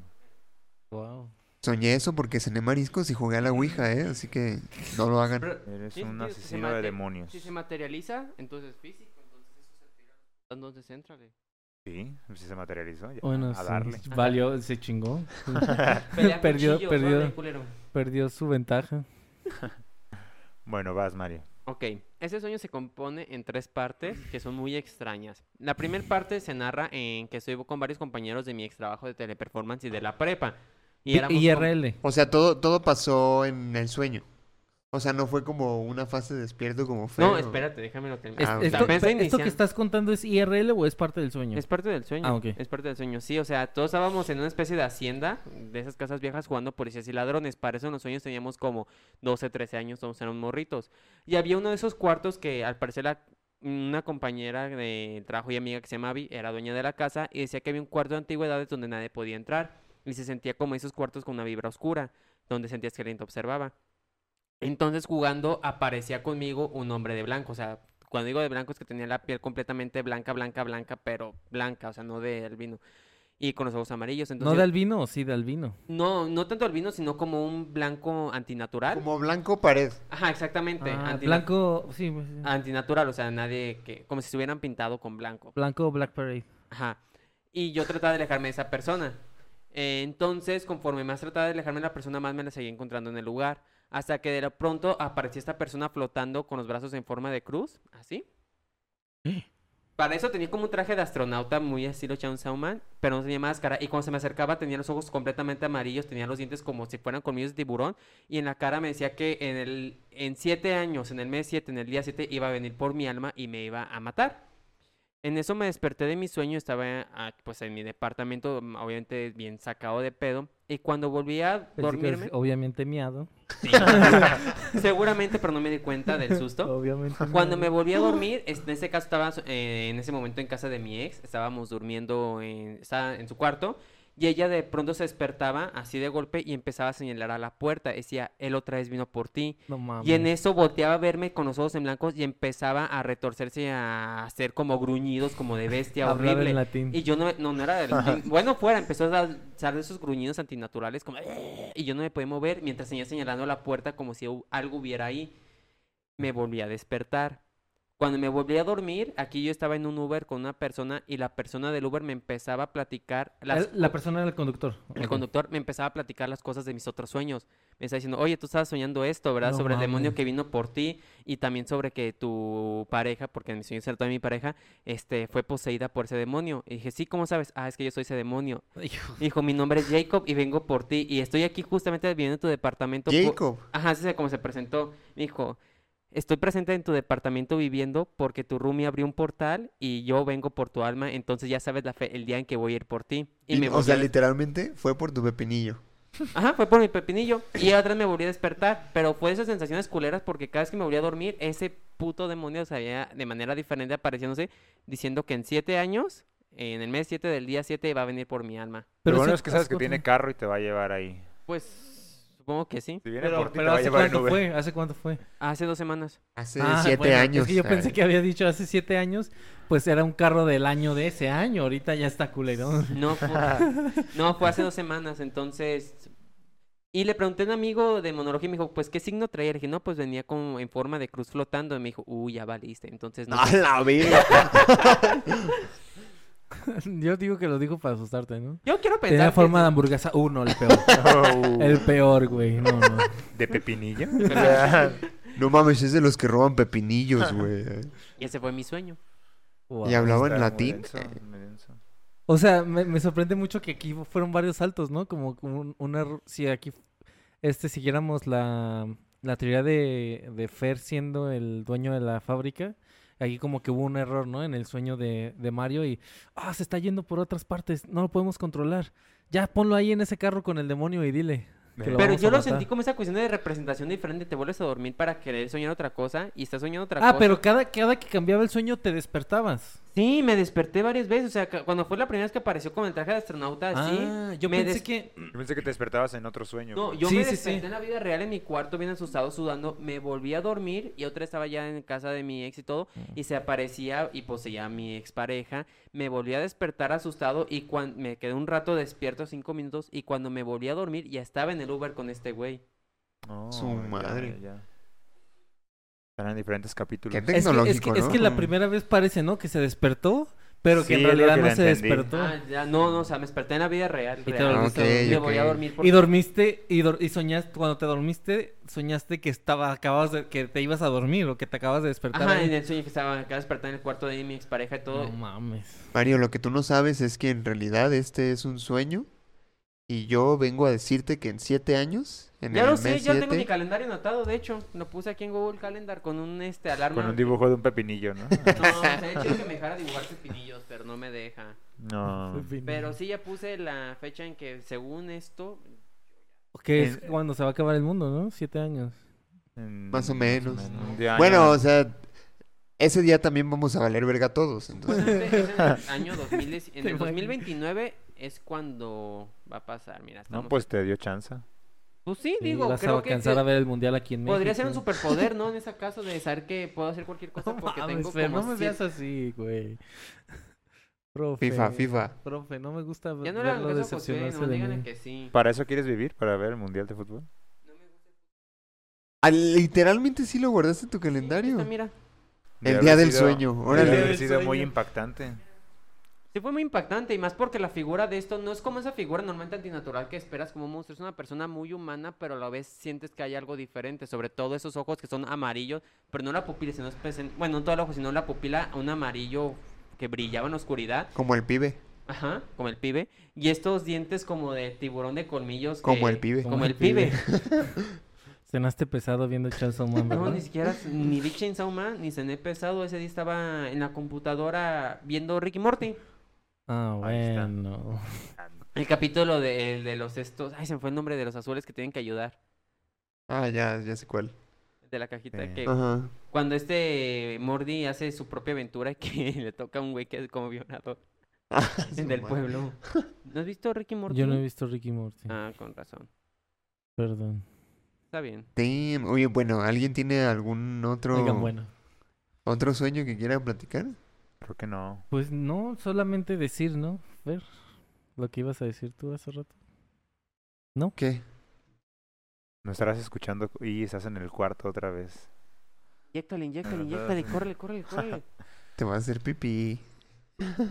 Wow. Soñé eso porque cené mariscos y jugué a la Ouija, ¿eh? Así que no lo hagan. Pero, Eres sí, un sí, asesino de demonios. Si se materializa, entonces es físico, entonces eso se tira. Entonces éntrale. Sí, si se materializó. ya, Bueno, a sí, darle. valió, se chingó. Perdió- perdió. Perdió su ventaja. Bueno, vas, Mario. Ok, ese sueño se compone en tres partes que son muy extrañas. La primera parte se narra en que estoy con varios compañeros de mi ex trabajo de teleperformance y de la prepa. Y éramos IRL. O sea, todo, todo pasó en el sueño. O sea, no fue como una fase despierto como fue. No, espérate, déjame lo terminar. Es- Ah, esto, ¿Esto que estás contando es IRL o es parte del sueño? Es parte del sueño. Ah, ok. Es parte del sueño, sí. O sea, todos estábamos en una especie de hacienda de esas casas viejas jugando policías y ladrones. Para eso en los sueños teníamos como 12, 13 años, todos eran morritos. Y había uno de esos cuartos que al parecer la- una compañera de trabajo y amiga que se llama Abby era dueña de la casa y decía que había un cuarto de antigüedades donde nadie podía entrar. Y se sentía como esos cuartos con una vibra oscura, donde sentías que alguien te observaba. Entonces jugando aparecía conmigo un hombre de blanco, o sea, cuando digo de blanco es que tenía la piel completamente blanca, blanca, blanca, pero blanca, o sea, no de albino. Y con los ojos amarillos, entonces... ¿No de albino o sí de albino? No, no tanto albino, sino como un blanco antinatural. Como blanco pared. Ajá, exactamente. Ah, antina- blanco, sí, pues, sí. Antinatural, o sea, nadie que... Como si se hubieran pintado con blanco. Blanco Black Parade. Ajá. Y yo trataba de alejarme de esa persona. Eh, entonces, conforme más trataba de alejarme de la persona, más me la seguía encontrando en el lugar. Hasta que de pronto aparecía esta persona flotando con los brazos en forma de cruz, así. Para eso tenía como un traje de astronauta muy estilo Chainsaw Man, pero no tenía máscara. Y cuando se me acercaba tenía los ojos completamente amarillos, tenía los dientes como si fueran colmillos de tiburón. Y en la cara me decía que en el en siete años, en el mes 7, en el día 7, iba a venir por mi alma y me iba a matar. En eso me desperté de mi sueño, estaba ah, pues en mi departamento, mm, obviamente bien sacado de pedo. Y cuando volví a dormirme, es obviamente miado. sí, seguramente, pero no me di cuenta del susto. Obviamente. Cuando me volví a dormir, en ese caso estaba eh, en ese momento en casa de mi ex, estábamos durmiendo en, estaba en su cuarto y ella de pronto se despertaba así de golpe y empezaba a señalar a la puerta, decía, él otra vez vino por ti. No mames. Y en eso volteaba a verme con los ojos en blancos y empezaba a retorcerse a hacer como gruñidos, como de bestia en horrible. latín. Y yo no, no, no era del latín. Bueno, fuera, empezó a dar esos gruñidos antinaturales, como... "Eh", Y yo no me podía mover mientras seguía señalando la puerta como si algo hubiera ahí. Me volví a despertar. Cuando me volví a dormir, aquí yo estaba en un Uber con una persona y la persona del Uber me empezaba a platicar... Las, La persona era el conductor. el conductor me empezaba a platicar las cosas de mis otros sueños. Me estaba diciendo, oye, tú estabas soñando esto, ¿verdad? No sobre el demonio que vino por ti y también sobre que tu pareja, porque en mis sueños era toda mi pareja, este, fue poseída por ese demonio. Y dije, sí, ¿cómo sabes? Ah, es que yo soy ese demonio. Hijo, Dijo, mi nombre es Jacob y vengo por ti y estoy aquí justamente viviendo en tu departamento. por-". Jacob. Ajá, así es como se presentó. Me dijo, estoy presente en tu departamento viviendo porque tu roomie abrió un portal y yo vengo por tu alma, entonces ya sabes la fe- el día en que voy a ir por ti. Y, me o sea, a- literalmente fue por tu pepinillo. Ajá, fue por mi pepinillo. Y otra vez me volví a despertar. Pero fue esas sensaciones culeras porque cada vez que me volví a dormir, ese puto demonio sabía de manera diferente apareciéndose, diciendo que en siete años, en el mes 7 del día 7, va a venir por mi alma. Pero bueno ese- es que sabes ¿hace que tiene carro y te va a llevar ahí. Pues supongo que sí. Si viene Pero, por ti, pero te va a ¿hace en cuánto Uber. fue? ¿Hace cuánto fue? Hace dos semanas. Hace Ah, siete bueno, años. Es que yo pensé Ay. que había dicho hace siete años, pues era un carro del año de ese año. Ahorita ya está culero. No fue, no, fue hace dos semanas, entonces... Y le pregunté a un amigo de monología y me dijo, pues, ¿qué signo traía? Le dije, no, pues venía como en forma de cruz flotando. Y me dijo, uy, ya valiste. Entonces, no, ¡A la verga! Yo digo que lo digo para asustarte, ¿no? Yo quiero pensar. Tenía que forma de hamburguesa. Uh, no, el peor. Oh, El peor, güey. No, no. ¿De pepinillo? No mames, es de los que roban pepinillos, güey. Y ese fue mi sueño. Wow. ¿Y hablaba en latín? denso, muy denso. O sea, me, me sorprende mucho que aquí fueron varios saltos, ¿no? Como un, un error. Si aquí este siguiéramos la, la teoría de, de Fer siendo el dueño de la fábrica, aquí como que hubo un error, ¿no? En el sueño de, de Mario y. Ah, se está yendo por otras partes. No lo podemos controlar. Ya ponlo ahí en ese carro con el demonio y dile. Pero yo lo sentí como esa cuestión de representación diferente. Te vuelves a dormir para querer soñar otra cosa y estás soñando otra Ah, cosa. pero cada, cada que cambiaba el sueño te despertabas. Sí, me desperté varias veces. O sea, cuando fue la primera vez que apareció con el traje de astronauta así. ah, yo me pensé des- que. Yo pensé que te despertabas en otro sueño. No, pues. yo Sí, me sí, desperté sí. en la vida real en mi cuarto bien asustado, sudando. Me volví a dormir y otra estaba ya en casa de mi ex y todo. Y se aparecía y poseía a mi expareja. Me volví a despertar asustado y cuando me quedé un rato despierto, cinco minutos. Y cuando me volví a dormir ya estaba en el Uber con este güey. Oh, Su madre. ya, ya. En diferentes capítulos. Qué Es que, la Mm. primera vez parece, ¿no? Que se despertó, pero que Sí, en realidad que no se entendí. despertó. Ah, ya, no, no, o sea, me desperté en la vida real. Y te real. volviste a dormir. Me volví a ok. dormir Y dormiste, y, soñaste, cuando te dormiste, soñaste que estaba, acababas de, que te ibas a dormir o que te acabas de despertar. Ajá, ahí. en el sueño que estaba acá despertar en el cuarto de mi expareja y todo. No mames. Mario, lo que tú no sabes es que en realidad este es un sueño. Y yo vengo a decirte que en siete años, en ya el lo sé, mes ya tengo mi calendario anotado, de hecho. Lo puse aquí en Google Calendar con un este alarma. Con un dibujo de un pepinillo, ¿no? No, de hecho que me dejara dibujar pepinillos, pero no me deja. no. Pero sí ya puse la fecha en que según esto Que es En- cuando se va a acabar el mundo, ¿no? Siete años. En- Más o menos. Bueno, o sea, ese día también vamos a valer verga todos. pues Entonces, este es en el año 2010 en el imaginas. 2029 es cuando va a pasar, mira, estamos No, pues te dio chance. Pues sí, Sí, digo, vas creo a alcanzar a ver el mundial aquí en México. podría ser un superpoder, ¿no? En ese caso de saber que puedo hacer cualquier cosa No porque mames, tengo Fer, como no me siete- veas así, güey. Profe. FIFA, FIFA. Profe, no me gusta Ya no verlo decepcionarse no de díganle mí. que sí. ¿Para eso quieres vivir? ¿Para ver el Mundial de Fútbol? ah, literalmente sí lo guardaste en tu calendario. Esta, mira. El Debe día haber del sido- sueño, debe órale. haber del sido muy impactante. Sí fue muy impactante y más porque la figura de esto no es como esa figura normalmente antinatural que esperas como un monstruo, es una persona muy humana, pero a la vez sientes que hay algo diferente, sobre todo esos ojos que son amarillos, pero no la pupila, sino es bueno, no todo el ojo, sino la pupila, un amarillo que brillaba en la oscuridad, Como el pibe. ajá, como el pibe, y estos dientes como de tiburón de colmillos Como el pibe. como el pibe. Cenaste pesado viendo Chainsaw Man, No, ni siquiera ni vi Chainsaw Man, ni cené pesado, ese día estaba en la computadora viendo Ricky Morty. Ah, bueno. El capítulo de, el de los estos, ay, se me fue el nombre de los azules que tienen que ayudar. Ah, ya, ya sé cuál. de la cajita Sí. que Ajá. cuando este Morty hace su propia aventura que le toca a un güey que es como violador Ah, del pueblo. ¿No has visto Ricky Morty? Yo no he visto Ricky Morty. Ah, con razón. Perdón. Está bien. Damn. Oye, bueno, ¿alguien tiene algún otro, Oigan, bueno. otro sueño que quiera platicar? Creo que no. Pues no, solamente decir, ¿no? Ver lo que ibas a decir tú hace rato. ¿Qué? No estarás escuchando y estás en el cuarto otra vez. Inyéctale, inyéctale, inyéctale, córrele, córrele, córrele. Te vas a hacer pipí.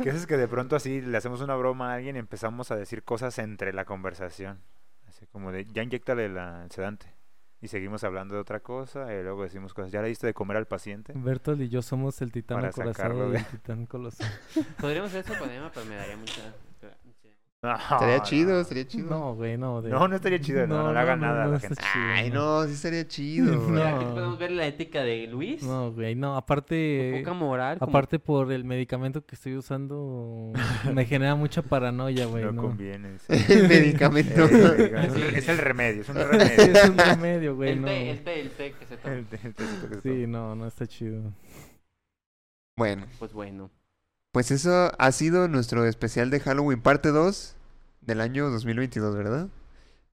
¿Qué es que de pronto así le hacemos una broma a alguien y empezamos a decir cosas entre la conversación? Así como de, ya inyectale la, el sedante. Y seguimos hablando de otra cosa y luego decimos cosas. ¿Ya le diste de comer al paciente? Bertol y yo somos el titán y de- titán colosal. Podríamos hacer ese poema, pero me daría mucha... No, Estaría no. chido, estaría chido. No, güey, no. de- No, no estaría chido. No, no, le hagan nada a la está gente. chido, Ay, no, sí estaría chido. No. Aquí podemos ver la ética de Luis. No, güey, no. Aparte, poca moral. como- aparte por el medicamento que estoy usando, me genera mucha paranoia, güey. no No, conviene. sí. El medicamento. Es, Sí. el remedio, es un Sí, remedio. es un remedio, güey, el no. té, el té, el té que se toma. El- el tecito que se Sí, no, no está chido. Bueno, Pues bueno. Pues eso ha sido nuestro especial de Halloween parte 2 del año 2022, ¿verdad?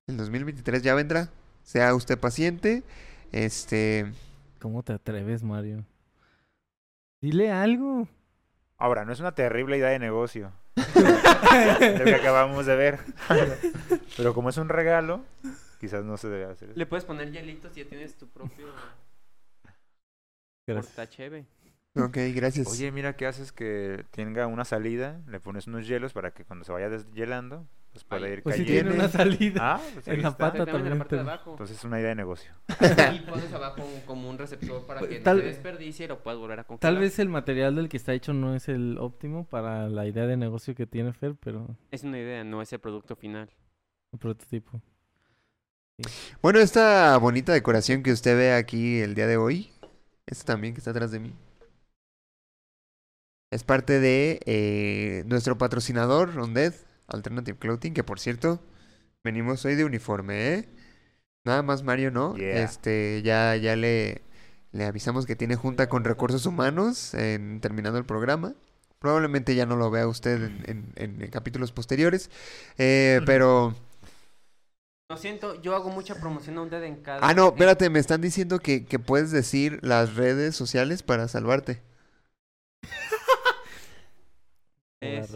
El 2023 ya vendrá. Sea usted paciente. Este, ¿Cómo te atreves, Mario? Dile algo. Ahora, no es una terrible idea de negocio. lo que acabamos de ver. Pero como es un regalo, quizás no se debe hacer. eso. Le puedes poner hielitos si ya tienes tu propio Gracias. Ok, gracias. Oye, mira qué haces que tenga una salida, le pones unos hielos para que cuando se vaya deshielando, pues pueda ir Pues sí cayendo. tiene una salida. Ah, pues En la está. pata. Exactamente, en la parte de también. abajo. Entonces es una idea de negocio. Y pones abajo un- como un receptor para que Tal- no se desperdicie y lo puedas volver a congelar. Tal vez el material del que está hecho no es el óptimo para la idea de negocio que tiene Fer, pero Es una idea, no es el producto final. el prototipo. Bueno, esta bonita decoración que usted ve aquí el día de hoy, esta también que está atrás de mí, es parte de eh, nuestro patrocinador, Undead Alternative Clothing, que por cierto, venimos hoy de uniforme, ¿eh? Nada más Mario, ¿no? Yeah. Este, ya, ya le, le avisamos que tiene junta con recursos humanos en, terminando el programa. Probablemente ya no lo vea usted en, en- en capítulos posteriores, eh, pero... Lo siento, yo hago mucha promoción a un dedo en cada. Ah, no, espérate, me están diciendo que, que puedes decir las redes sociales para salvarte. Es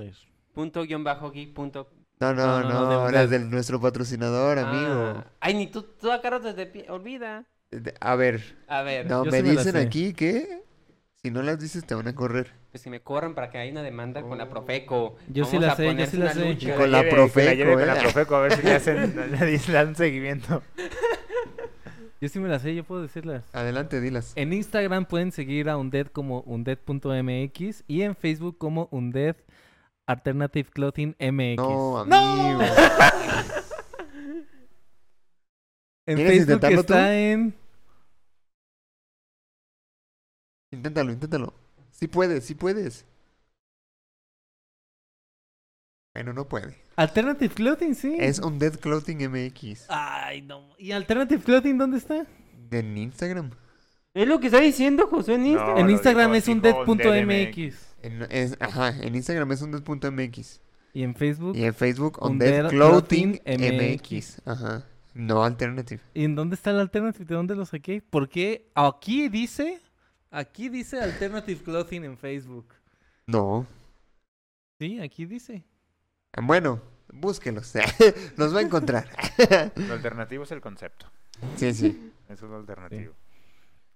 punto guion bajo geek punto. No, no, No, no, no, no, de las nuestro patrocinador, amigo. Ah, Ay, ni tú, tú acá desde pie. Olvida. De- A ver, A ver, no, Yo me sí me la dicen aquí que si no las dices te van a correr. pues que me corran para que haya una demanda con la Profeco. Yo sí la sé, yo sí la sé. con la Profeco, lleve con la ¿eh? Profeco a ver si le hacen le dan seguimiento. Yo sí me la sé, yo puedo decirlas. Adelante, dilas. En Instagram pueden seguir a Undead como undead.mx y en Facebook como Undead Alternative Clothing MX. No, amigo. en ¿Quieres Facebook intentarlo está tú? en... Inténtalo, inténtalo. Sí puedes, sí puedes. Bueno, no puede. Alternative Clothing, sí. Es Undead Clothing MX. Ay, no. ¿Y Alternative Clothing dónde está? En Instagram. Es lo que está diciendo Josué en Instagram. No, en Instagram dijo- es undead.mx. En, es- ajá, en Instagram es undead.mx. Y en Facebook. Y en Facebook, Undead Clothing Clothing MX. Ajá. No Alternative. ¿Y en dónde está el Alternative? ¿De dónde lo saqué? Porque aquí dice... Aquí dice Alternative Clothing en Facebook. No. Sí, aquí dice. Bueno, búsquelos. Los va a encontrar. Lo alternativo es el concepto. sí, sí. Eso es lo alternativo.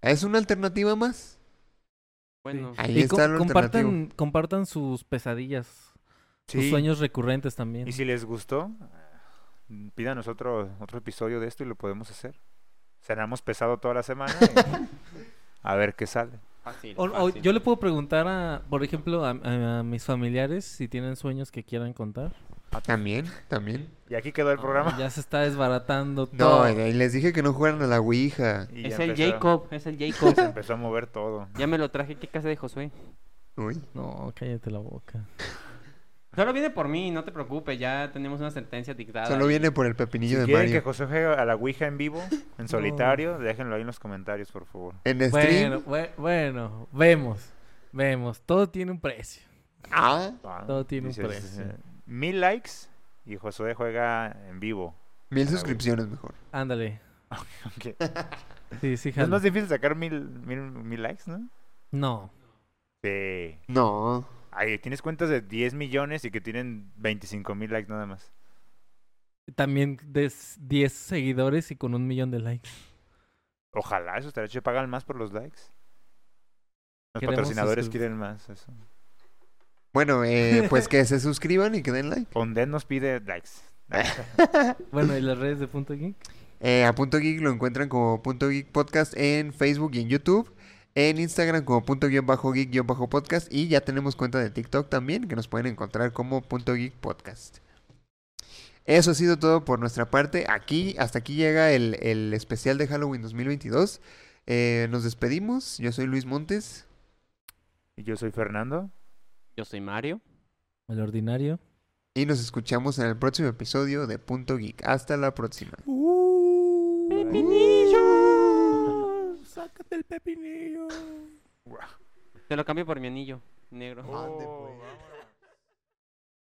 ¿Es una alternativa más? Bueno, Ahí y está co- compartan, compartan sus pesadillas. Sus Sí. sueños recurrentes también. Y si les gustó, eh, pídanos otro, otro episodio de esto y lo podemos hacer. Cenamos pesado toda la semana y a ver qué sale. fácil, O- o yo le puedo preguntar a, por ejemplo, a, a- a mis familiares si tienen sueños que quieran contar. También, también. Y aquí quedó el programa. Ya se está desbaratando No, todo. y les dije que no jugaran a la Ouija. Y Es ya el empezó- Jacob, es el Jacob. Se empezó a mover todo. ya me lo traje aquí a casa de Josué. Uy. No, cállate la boca. Solo viene por mí, no te preocupes, ya tenemos una sentencia dictada. Solo y- viene por el pepinillo Si de quieren Mario. que José juegue a la Ouija en vivo, en solitario, déjenlo ahí en los comentarios, por favor. En Bueno, stream. bue- bueno, vemos. Vemos. Todo tiene un precio. Ah, Ah, Todo tiene un precio. Mil likes y Josué juega en vivo. mil suscripciones mejor. Ándale. Sí, sí, Es más difícil sacar mil, mil, mil likes, ¿no? No. Sí. No. Ay, tienes cuentas de 10 millones y que tienen 25 mil likes nada más. También de s- 10 seguidores y con un millón de likes. Ojalá, eso estaría chido. Pagan más por los likes. Los Queremos patrocinadores quieren más eso. Bueno, eh, pues que se suscriban y que den like. Ondet nos pide likes. Bueno, ¿y las redes de Punto Geek? Eh, a Punto Geek lo encuentran como Punto Geek Podcast en Facebook y en YouTube. En Instagram como punto guion bajo geek guion bajo podcast. Y ya tenemos cuenta de TikTok también que nos pueden encontrar como punto geek podcast. Eso ha sido todo por nuestra parte. Aquí, hasta aquí llega el, el especial de Halloween 2022. Eh, nos despedimos. Yo soy Luis Montes. Y yo soy Fernando. Yo soy Mario. El ordinario. Y nos escuchamos en el próximo episodio de Punto Geek. Hasta la próxima. ¡Pepinillo! ¡Sácate el pepinillo! Te lo cambio por mi anillo negro. Pues. vámonos.